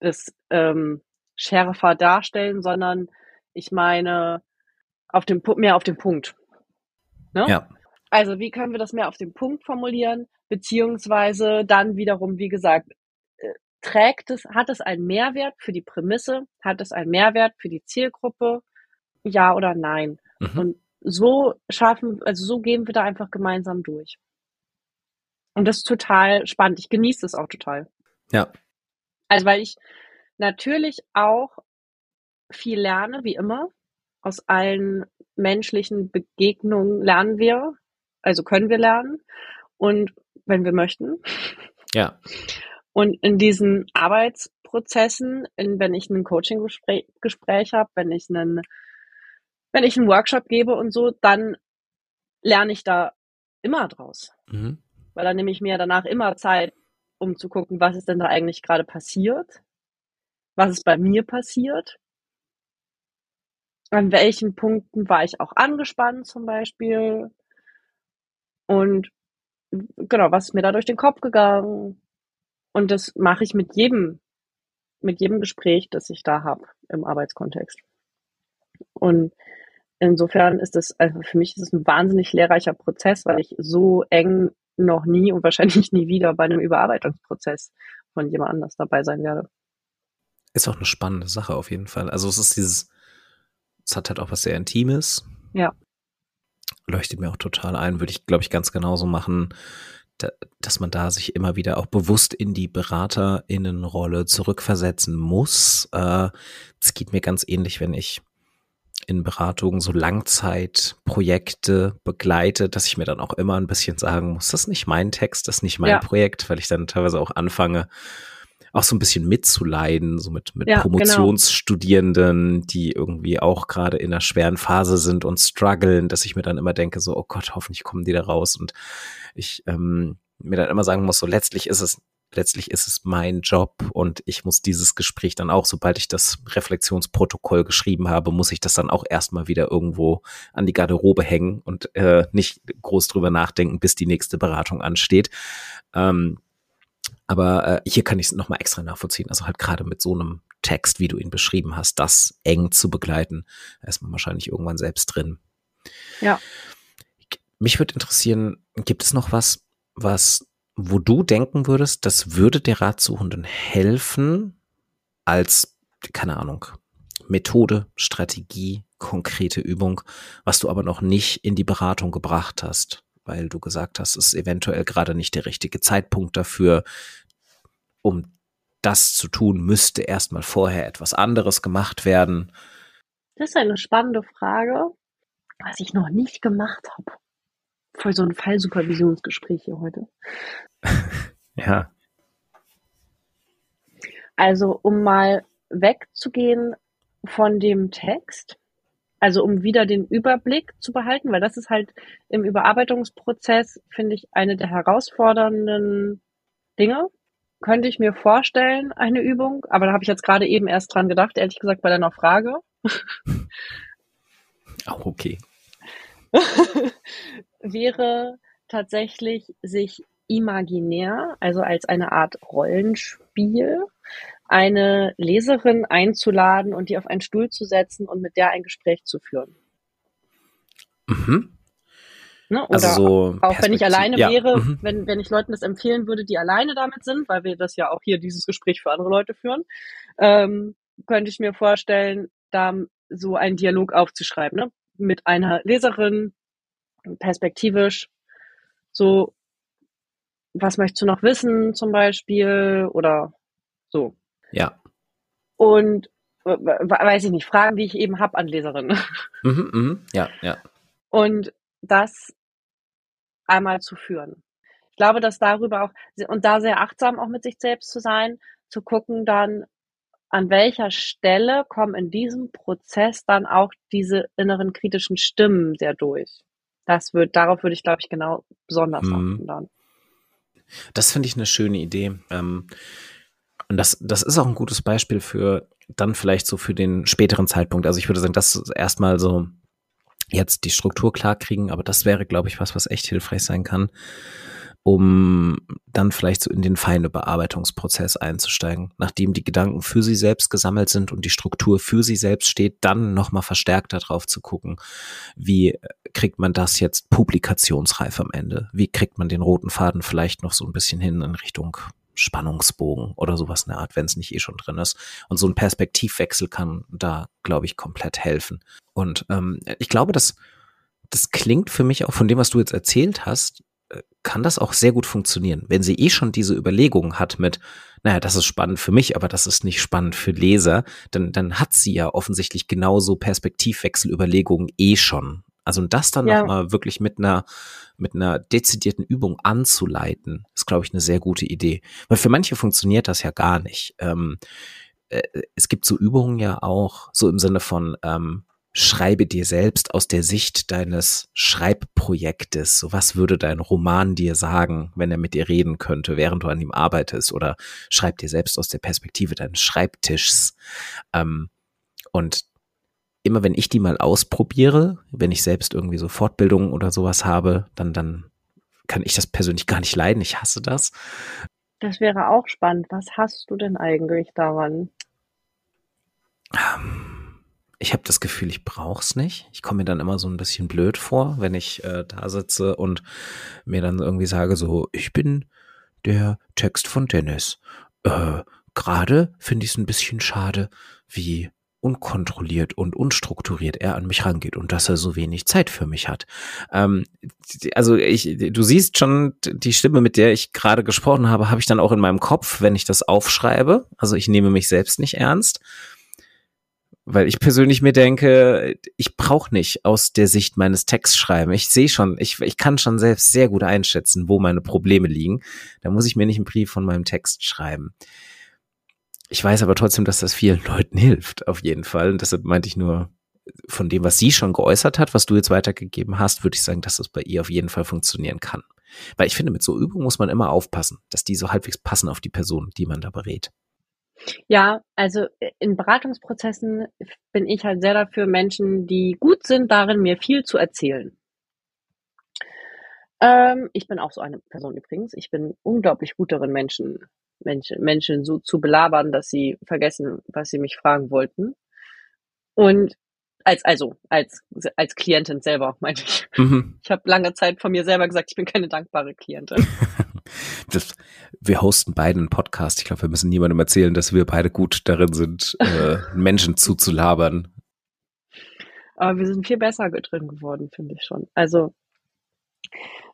das ähm, schärfer darstellen, sondern ich meine auf dem mehr auf den Punkt. Ne? Ja. Also wie können wir das mehr auf den Punkt formulieren, beziehungsweise dann wiederum, wie gesagt, äh, trägt es, hat es einen Mehrwert für die Prämisse, hat es einen Mehrwert für die Zielgruppe, ja oder nein? Mhm. Und so schaffen, also so gehen wir da einfach gemeinsam durch. Und das ist total spannend. Ich genieße es auch total. Ja. Also weil ich natürlich auch viel lerne, wie immer. Aus allen menschlichen Begegnungen lernen wir, also können wir lernen. Und wenn wir möchten. Ja. Und in diesen Arbeitsprozessen, in, wenn ich ein Coaching-Gespräch Gespräch habe, wenn ich einen wenn ich einen Workshop gebe und so, dann lerne ich da immer draus. Mhm. Weil dann nehme ich mir danach immer Zeit, um zu gucken, was ist denn da eigentlich gerade passiert? Was ist bei mir passiert? An welchen Punkten war ich auch angespannt zum Beispiel? Und genau, was ist mir da durch den Kopf gegangen? Und das mache ich mit jedem, mit jedem Gespräch, das ich da habe im Arbeitskontext. Und Insofern ist es, also für mich ist es ein wahnsinnig lehrreicher Prozess, weil ich so eng noch nie und wahrscheinlich nie wieder bei einem Überarbeitungsprozess von jemand anders dabei sein werde. Ist auch eine spannende Sache auf jeden Fall. Also es ist dieses, es hat halt auch was sehr Intimes. Ja. Leuchtet mir auch total ein, würde ich, glaube ich, ganz genauso machen, da, dass man da sich immer wieder auch bewusst in die BeraterInnenrolle zurückversetzen muss. Äh, es äh, geht mir ganz ähnlich, wenn ich in Beratungen so Langzeitprojekte begleite, dass ich mir dann auch immer ein bisschen sagen muss, das ist nicht mein Text, das ist nicht mein ja. Projekt, weil ich dann teilweise auch anfange, auch so ein bisschen mitzuleiden, so mit, mit ja, genau. Promotionsstudierenden, genau. die irgendwie auch gerade in einer schweren Phase sind und strugglen, dass ich mir dann immer denke, so, oh Gott, hoffentlich kommen die da raus. Und ich ähm, mir dann immer sagen muss, so letztlich ist es letztlich ist es mein Job und ich muss dieses Gespräch dann auch, sobald ich das Reflexionsprotokoll geschrieben habe, muss ich das dann auch erstmal wieder irgendwo an die Garderobe hängen und äh, nicht groß drüber nachdenken, bis die nächste Beratung ansteht. Ähm, aber äh, hier kann ich es nochmal extra nachvollziehen. Also halt gerade mit so einem Text, wie du ihn beschrieben hast, das eng zu begleiten. Da ist man wahrscheinlich irgendwann selbst drin. Ja. Mich würde interessieren, gibt es noch was, was, wo du denken würdest, das würde der Ratsuchenden helfen als, keine Ahnung, Methode, Strategie, konkrete Übung, was du aber noch nicht in die Beratung gebracht hast, weil du gesagt hast, es ist eventuell gerade nicht der richtige Zeitpunkt dafür, um das zu tun, müsste erstmal vorher etwas anderes gemacht werden. Das ist eine spannende Frage, was ich noch nicht gemacht habe. Voll so ein Fallsupervisionsgespräch hier heute. ja. Also, um mal wegzugehen von dem Text, also um wieder den Überblick zu behalten, weil das ist halt im Überarbeitungsprozess, finde ich, eine der herausfordernden Dinge. Könnte ich mir vorstellen, eine Übung, aber da habe ich jetzt gerade eben erst dran gedacht, ehrlich gesagt, bei deiner Frage. Auch okay. wäre tatsächlich sich imaginär, also als eine Art Rollenspiel, eine Leserin einzuladen und die auf einen Stuhl zu setzen und mit der ein Gespräch zu führen. Mhm. Ne? Oder also so auch wenn ich alleine ja. wäre, mhm. wenn, wenn ich Leuten das empfehlen würde, die alleine damit sind, weil wir das ja auch hier dieses Gespräch für andere Leute führen, ähm, könnte ich mir vorstellen, da so einen Dialog aufzuschreiben, ne? mit einer Leserin, perspektivisch, so, was möchtest du noch wissen zum Beispiel oder so. Ja. Und weiß ich nicht, Fragen, die ich eben habe an Leserinnen. Mhm, mh, ja, ja. Und das einmal zu führen. Ich glaube, dass darüber auch, und da sehr achtsam auch mit sich selbst zu sein, zu gucken dann, an welcher Stelle kommen in diesem Prozess dann auch diese inneren kritischen Stimmen sehr durch. Das wird, darauf würde ich, glaube ich, genau besonders mhm. achten dann. Das finde ich eine schöne Idee. Ähm, und das, das ist auch ein gutes Beispiel für dann vielleicht so für den späteren Zeitpunkt. Also ich würde sagen, das erstmal so jetzt die Struktur klar kriegen, aber das wäre, glaube ich, was, was echt hilfreich sein kann, um dann vielleicht so in den feinen Bearbeitungsprozess einzusteigen. Nachdem die Gedanken für sie selbst gesammelt sind und die Struktur für sie selbst steht, dann nochmal verstärkt darauf zu gucken, wie kriegt man das jetzt publikationsreif am Ende? Wie kriegt man den roten Faden vielleicht noch so ein bisschen hin in Richtung Spannungsbogen oder sowas in der Art, wenn es nicht eh schon drin ist. Und so ein Perspektivwechsel kann da, glaube ich, komplett helfen. Und ähm, ich glaube, dass das klingt für mich auch von dem, was du jetzt erzählt hast, kann das auch sehr gut funktionieren. Wenn sie eh schon diese Überlegungen hat mit, naja, das ist spannend für mich, aber das ist nicht spannend für Leser, dann, dann hat sie ja offensichtlich genauso Perspektivwechselüberlegungen eh schon. Also und das dann ja. nochmal wirklich mit einer, mit einer dezidierten Übung anzuleiten, ist, glaube ich, eine sehr gute Idee. Weil für manche funktioniert das ja gar nicht. Ähm, äh, es gibt so Übungen ja auch, so im Sinne von, ähm, schreibe dir selbst aus der Sicht deines Schreibprojektes. So was würde dein Roman dir sagen, wenn er mit dir reden könnte, während du an ihm arbeitest? Oder schreib dir selbst aus der Perspektive deines Schreibtischs. Ähm, und immer wenn ich die mal ausprobiere, wenn ich selbst irgendwie so Fortbildungen oder sowas habe, dann, dann kann ich das persönlich gar nicht leiden. Ich hasse das. Das wäre auch spannend. Was hast du denn eigentlich daran? Ich habe das Gefühl, ich brauche es nicht. Ich komme mir dann immer so ein bisschen blöd vor, wenn ich äh, da sitze und mir dann irgendwie sage, so, ich bin der Text von Dennis. Äh, Gerade finde ich es ein bisschen schade, wie unkontrolliert und unstrukturiert er an mich rangeht und dass er so wenig Zeit für mich hat. Ähm, also ich, du siehst schon die Stimme, mit der ich gerade gesprochen habe, habe ich dann auch in meinem Kopf, wenn ich das aufschreibe. Also ich nehme mich selbst nicht ernst, weil ich persönlich mir denke, ich brauche nicht aus der Sicht meines Texts schreiben. Ich sehe schon, ich, ich kann schon selbst sehr gut einschätzen, wo meine Probleme liegen. Da muss ich mir nicht einen Brief von meinem Text schreiben. Ich weiß aber trotzdem, dass das vielen Leuten hilft, auf jeden Fall. Und deshalb meinte ich nur, von dem, was sie schon geäußert hat, was du jetzt weitergegeben hast, würde ich sagen, dass das bei ihr auf jeden Fall funktionieren kann. Weil ich finde, mit so Übungen muss man immer aufpassen, dass die so halbwegs passen auf die Person, die man da berät. Ja, also in Beratungsprozessen bin ich halt sehr dafür, Menschen, die gut sind, darin mir viel zu erzählen. Ähm, ich bin auch so eine Person übrigens. Ich bin unglaublich gut darin, Menschen Menschen, Menschen so zu belabern, dass sie vergessen, was sie mich fragen wollten. Und als, also, als, als Klientin selber, meine ich. Mhm. Ich habe lange Zeit von mir selber gesagt, ich bin keine dankbare Klientin. das, wir hosten beide einen Podcast. Ich glaube, wir müssen niemandem erzählen, dass wir beide gut darin sind, äh, Menschen zuzulabern. Aber wir sind viel besser drin geworden, finde ich schon. Also,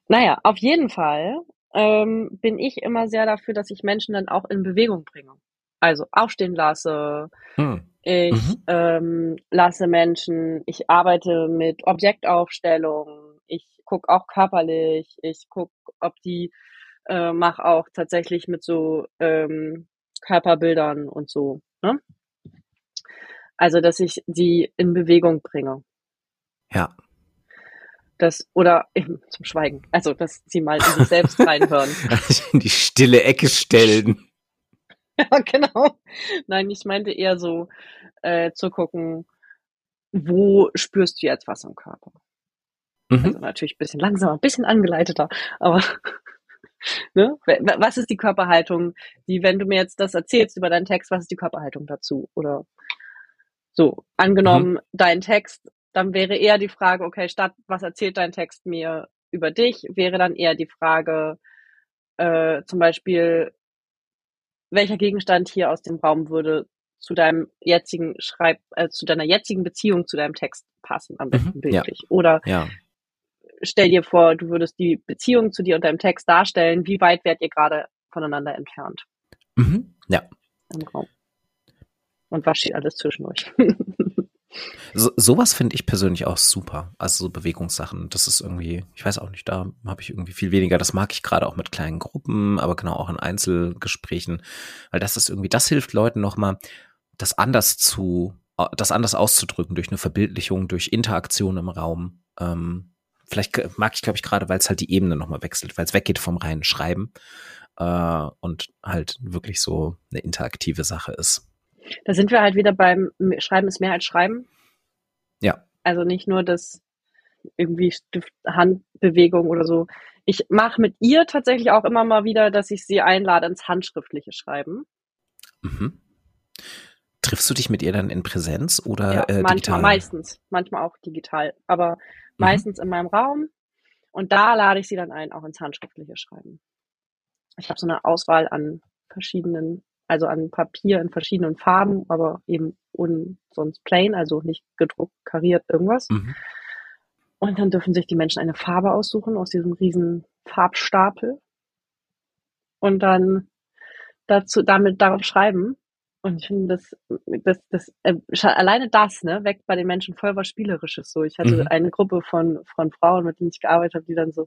naja, auf jeden Fall ähm, bin ich immer sehr dafür, dass ich Menschen dann auch in Bewegung bringe. Also aufstehen lasse. Hm. Ich mhm. ähm, lasse Menschen, ich arbeite mit Objektaufstellungen, ich gucke auch körperlich, ich gucke, ob die äh, mache auch tatsächlich mit so ähm, Körperbildern und so. Ne? Also, dass ich sie in Bewegung bringe. Ja. Das, oder eben zum Schweigen. Also, dass sie mal in sich selbst reinhören. in die stille Ecke stellen. Ja, genau. Nein, ich meinte eher so äh, zu gucken, wo spürst du jetzt was am Körper? Mhm. Also natürlich ein bisschen langsamer, ein bisschen angeleiteter, aber Ne? Was ist die Körperhaltung, die, wenn du mir jetzt das erzählst über deinen Text, was ist die Körperhaltung dazu? Oder so, angenommen, mhm. dein Text, dann wäre eher die Frage, okay, statt was erzählt dein Text mir über dich, wäre dann eher die Frage, äh, zum Beispiel, welcher Gegenstand hier aus dem Raum würde zu deinem jetzigen Schreib, äh, zu deiner jetzigen Beziehung zu deinem Text passen, am besten mhm, bildlich. Ja. Oder ja stell dir vor, du würdest die Beziehung zu dir und deinem Text darstellen. Wie weit werdet ihr gerade voneinander entfernt? Mhm. Ja. Im Raum. Und was steht alles zwischen euch? so, sowas finde ich persönlich auch super. Also so Bewegungssachen. Das ist irgendwie, ich weiß auch nicht, da habe ich irgendwie viel weniger. Das mag ich gerade auch mit kleinen Gruppen, aber genau auch in Einzelgesprächen. Weil das ist irgendwie, das hilft Leuten nochmal, das anders zu, das anders auszudrücken durch eine Verbildlichung, durch Interaktion im Raum. Ähm, Vielleicht mag ich, glaube ich, gerade, weil es halt die Ebene nochmal wechselt, weil es weggeht vom reinen Schreiben äh, und halt wirklich so eine interaktive Sache ist. Da sind wir halt wieder beim Schreiben ist mehr als Schreiben. Ja. Also nicht nur das irgendwie Stift, Handbewegung oder so. Ich mache mit ihr tatsächlich auch immer mal wieder, dass ich sie einlade ins handschriftliche Schreiben. Mhm. Triffst du dich mit ihr dann in Präsenz oder ja, äh, manchmal, digital? Meistens, manchmal auch digital. Aber Mhm. meistens in meinem Raum. Und da lade ich sie dann ein, auch ins handschriftliche Schreiben. Ich habe so eine Auswahl an verschiedenen, also an Papier in verschiedenen Farben, aber eben un, sonst plain, also nicht gedruckt, kariert, irgendwas. Mhm. Und dann dürfen sich die Menschen eine Farbe aussuchen aus diesem riesen Farbstapel und dann dazu, damit darauf schreiben. Und ich finde, das, das, das, äh, alleine das, ne, weckt bei den Menschen voll was Spielerisches so. Ich hatte mhm. eine Gruppe von, von Frauen, mit denen ich gearbeitet habe, die dann so,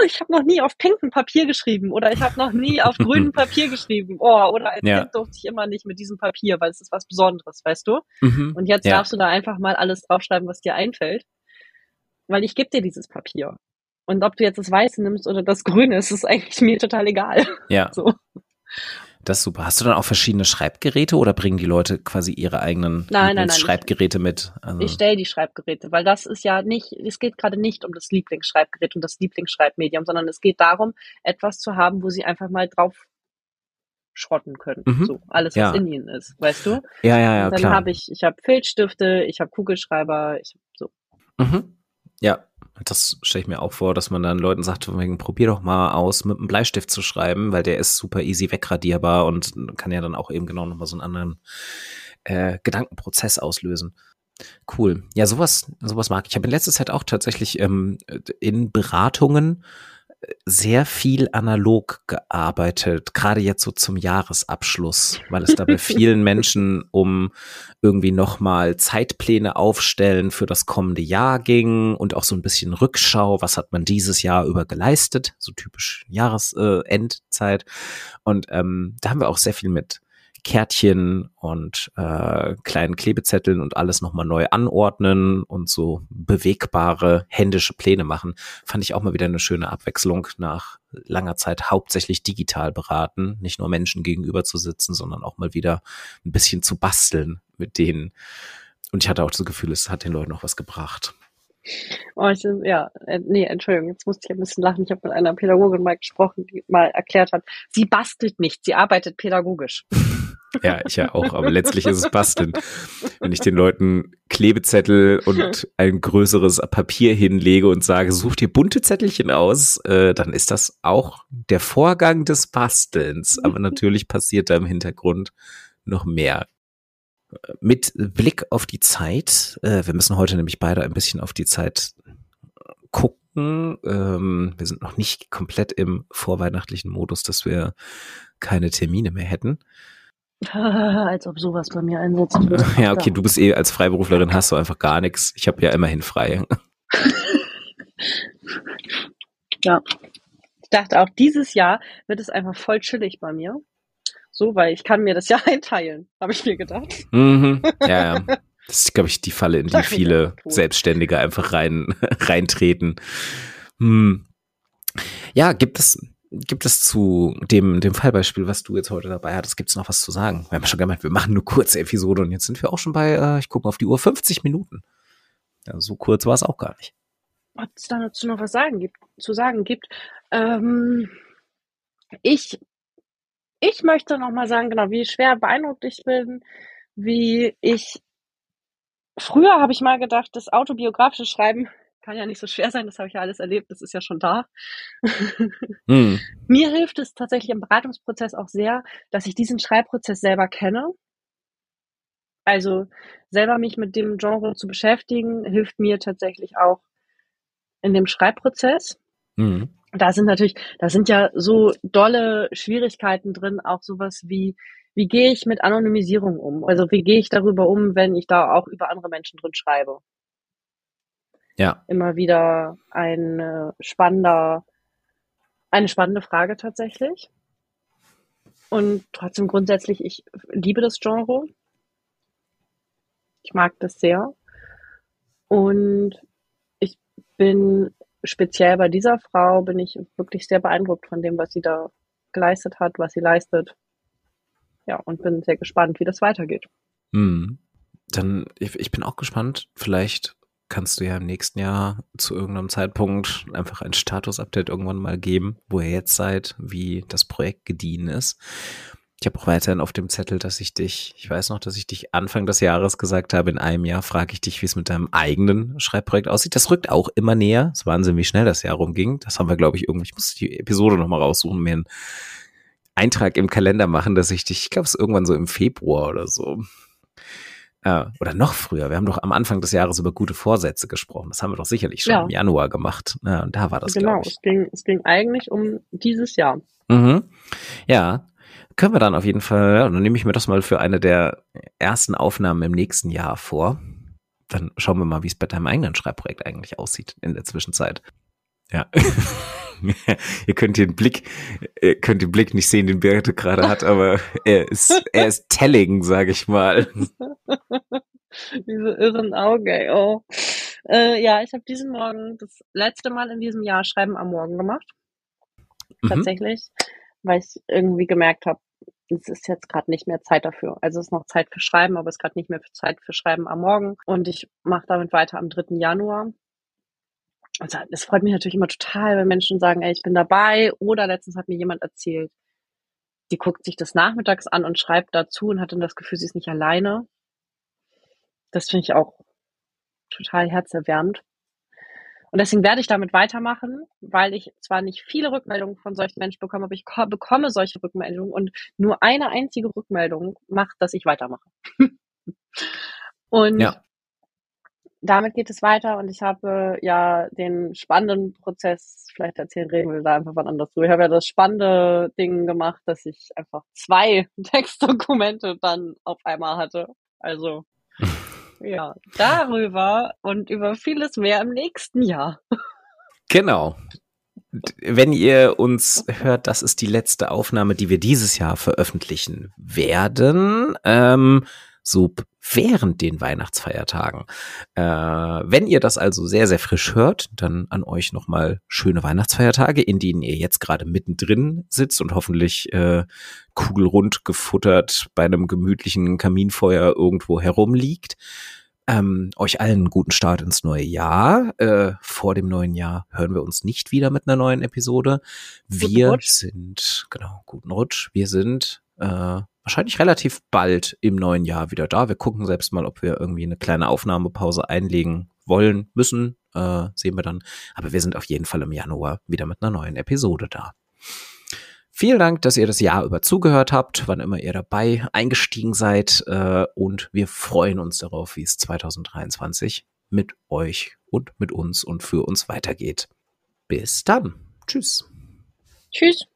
oh, ich habe noch nie auf pinkem Papier geschrieben oder ich habe noch nie auf grünem Papier geschrieben. Oh, oder als ja. Kind durfte ich immer nicht mit diesem Papier, weil es ist was Besonderes, weißt du? Mhm. Und jetzt ja. darfst du da einfach mal alles draufschreiben, was dir einfällt. Weil ich gebe dir dieses Papier. Und ob du jetzt das Weiße nimmst oder das Grüne, ist es eigentlich mir total egal. Ja. So. Das ist super. Hast du dann auch verschiedene Schreibgeräte oder bringen die Leute quasi ihre eigenen nein, nein, nein, Schreibgeräte mit? Also ich stelle die Schreibgeräte, weil das ist ja nicht, es geht gerade nicht um das Lieblingsschreibgerät und das Lieblingsschreibmedium, sondern es geht darum, etwas zu haben, wo sie einfach mal drauf schrotten können. Mhm. So, alles, was ja. in ihnen ist, weißt du? Ja, ja, ja. Und dann habe ich, ich habe Filzstifte, ich habe Kugelschreiber, ich hab so. Mhm. Ja, das stelle ich mir auch vor, dass man dann Leuten sagt, probier doch mal aus, mit einem Bleistift zu schreiben, weil der ist super easy wegradierbar und kann ja dann auch eben genau nochmal so einen anderen äh, Gedankenprozess auslösen. Cool. Ja, sowas, sowas mag ich. Ich habe in letzter Zeit auch tatsächlich ähm, in Beratungen sehr viel analog gearbeitet, gerade jetzt so zum Jahresabschluss, weil es da bei vielen Menschen um irgendwie nochmal Zeitpläne aufstellen für das kommende Jahr ging und auch so ein bisschen Rückschau, was hat man dieses Jahr über geleistet, so typisch Jahresendzeit. und ähm, da haben wir auch sehr viel mit Kärtchen und äh, kleinen Klebezetteln und alles nochmal neu anordnen und so bewegbare händische Pläne machen, fand ich auch mal wieder eine schöne Abwechslung nach langer Zeit hauptsächlich digital beraten, nicht nur Menschen gegenüber zu sitzen, sondern auch mal wieder ein bisschen zu basteln mit denen. Und ich hatte auch das Gefühl, es hat den Leuten noch was gebracht. Oh, ich, ja, äh, nee, Entschuldigung, jetzt musste ich ein bisschen lachen. Ich habe mit einer Pädagogin mal gesprochen, die mal erklärt hat, sie bastelt nicht, sie arbeitet pädagogisch. Ja, ich ja auch, aber letztlich ist es Basteln. Wenn ich den Leuten Klebezettel und ein größeres Papier hinlege und sage, such dir bunte Zettelchen aus, äh, dann ist das auch der Vorgang des Bastelns. Aber natürlich passiert da im Hintergrund noch mehr. Mit Blick auf die Zeit, äh, wir müssen heute nämlich beide ein bisschen auf die Zeit gucken. Ähm, wir sind noch nicht komplett im vorweihnachtlichen Modus, dass wir keine Termine mehr hätten. Als ob sowas bei mir einsetzen würde. Ja, okay, du bist eh als Freiberuflerin hast du einfach gar nichts. Ich habe ja immerhin frei. ja. Ich dachte auch, dieses Jahr wird es einfach voll chillig bei mir. So, weil ich kann mir das ja einteilen, habe ich mir gedacht. Mhm. Ja, ja. Das ist, glaube ich, die Falle, in die viele Selbstständige einfach rein, reintreten. Hm. Ja, gibt es, Gibt es zu dem, dem Fallbeispiel, was du jetzt heute dabei hattest, gibt es noch was zu sagen? Wir haben schon gemeint, wir machen nur kurze Episode und jetzt sind wir auch schon bei, äh, ich gucke mal auf die Uhr, 50 Minuten. Ja, so kurz war es auch gar nicht. Ob es dazu noch was sagen gibt, zu sagen gibt? Ähm, ich, ich möchte noch mal sagen, genau, wie schwer beeindruckt ich bin, wie ich früher habe ich mal gedacht, das autobiografische Schreiben kann ja nicht so schwer sein, das habe ich ja alles erlebt, das ist ja schon da. Hm. Mir hilft es tatsächlich im Beratungsprozess auch sehr, dass ich diesen Schreibprozess selber kenne. Also selber mich mit dem Genre zu beschäftigen, hilft mir tatsächlich auch in dem Schreibprozess. Mhm. Da sind natürlich, da sind ja so dolle Schwierigkeiten drin, auch sowas wie, wie gehe ich mit Anonymisierung um? Also wie gehe ich darüber um, wenn ich da auch über andere Menschen drin schreibe? Ja. Immer wieder ein äh, spannender, eine spannende Frage tatsächlich. Und trotzdem grundsätzlich, ich liebe das Genre. Ich mag das sehr. Und ich bin speziell bei dieser Frau, bin ich wirklich sehr beeindruckt von dem, was sie da geleistet hat, was sie leistet. Ja, und bin sehr gespannt, wie das weitergeht. Hm. Dann, ich, ich bin auch gespannt. Vielleicht kannst du ja im nächsten Jahr zu irgendeinem Zeitpunkt einfach ein Status-Update irgendwann mal geben, wo ihr jetzt seid, wie das Projekt gediehen ist. Ich habe auch weiterhin auf dem Zettel, dass ich dich, ich weiß noch, dass ich dich Anfang des Jahres gesagt habe, in einem Jahr frage ich dich, wie es mit deinem eigenen Schreibprojekt aussieht. Das rückt auch immer näher. Es Wahnsinn, wie schnell das Jahr rumging. Das haben wir, glaube ich, irgendwie, ich muss die Episode nochmal raussuchen, mir einen Eintrag im Kalender machen, dass ich dich, ich glaube, es ist irgendwann so im Februar oder so, äh, oder noch früher. Wir haben doch am Anfang des Jahres über gute Vorsätze gesprochen. Das haben wir doch sicherlich schon ja. im Januar gemacht. Ja, und da war das, Genau, es ging, es ging eigentlich um dieses Jahr. Mhm. Ja, können wir dann auf jeden Fall, ja, dann nehme ich mir das mal für eine der ersten Aufnahmen im nächsten Jahr vor. Dann schauen wir mal, wie es bei deinem eigenen Schreibprojekt eigentlich aussieht in der Zwischenzeit. Ja. ihr könnt den Blick, ihr könnt den Blick nicht sehen, den Birte gerade hat, aber er ist, er ist telling, sage ich mal. Diese irren Augen, ey. Oh. Äh, ja, ich habe diesen Morgen das letzte Mal in diesem Jahr Schreiben am Morgen gemacht. Mhm. Tatsächlich, weil ich irgendwie gemerkt habe, es ist jetzt gerade nicht mehr Zeit dafür. Also es ist noch Zeit für Schreiben, aber es ist gerade nicht mehr Zeit für Schreiben am Morgen. Und ich mache damit weiter am 3. Januar. Also, das freut mich natürlich immer total, wenn Menschen sagen, ey, ich bin dabei. Oder letztens hat mir jemand erzählt, die guckt sich das nachmittags an und schreibt dazu und hat dann das Gefühl, sie ist nicht alleine. Das finde ich auch total herzerwärmend. Und deswegen werde ich damit weitermachen, weil ich zwar nicht viele Rückmeldungen von solchen Menschen bekomme, aber ich bekomme solche Rückmeldungen und nur eine einzige Rückmeldung macht, dass ich weitermache. und ja damit geht es weiter und ich habe ja den spannenden Prozess, vielleicht erzählen, reden wir da einfach von anders drüber. Ich habe ja das spannende Ding gemacht, dass ich einfach zwei Textdokumente dann auf einmal hatte. Also ja, darüber und über vieles mehr im nächsten Jahr. Genau. Wenn ihr uns hört, das ist die letzte Aufnahme, die wir dieses Jahr veröffentlichen werden. Ähm, so während den Weihnachtsfeiertagen. Äh, wenn ihr das also sehr, sehr frisch hört, dann an euch nochmal schöne Weihnachtsfeiertage, in denen ihr jetzt gerade mittendrin sitzt und hoffentlich äh, kugelrund gefuttert bei einem gemütlichen Kaminfeuer irgendwo herumliegt. Ähm, euch allen einen guten Start ins neue Jahr. Äh, vor dem neuen Jahr hören wir uns nicht wieder mit einer neuen Episode. Wir sind, genau, guten Rutsch. Wir sind äh, wahrscheinlich relativ bald im neuen Jahr wieder da. Wir gucken selbst mal, ob wir irgendwie eine kleine Aufnahmepause einlegen wollen, müssen. Äh, sehen wir dann. Aber wir sind auf jeden Fall im Januar wieder mit einer neuen Episode da. Vielen Dank, dass ihr das Jahr über zugehört habt, wann immer ihr dabei eingestiegen seid. Äh, und wir freuen uns darauf, wie es 2023 mit euch und mit uns und für uns weitergeht. Bis dann. Tschüss. Tschüss.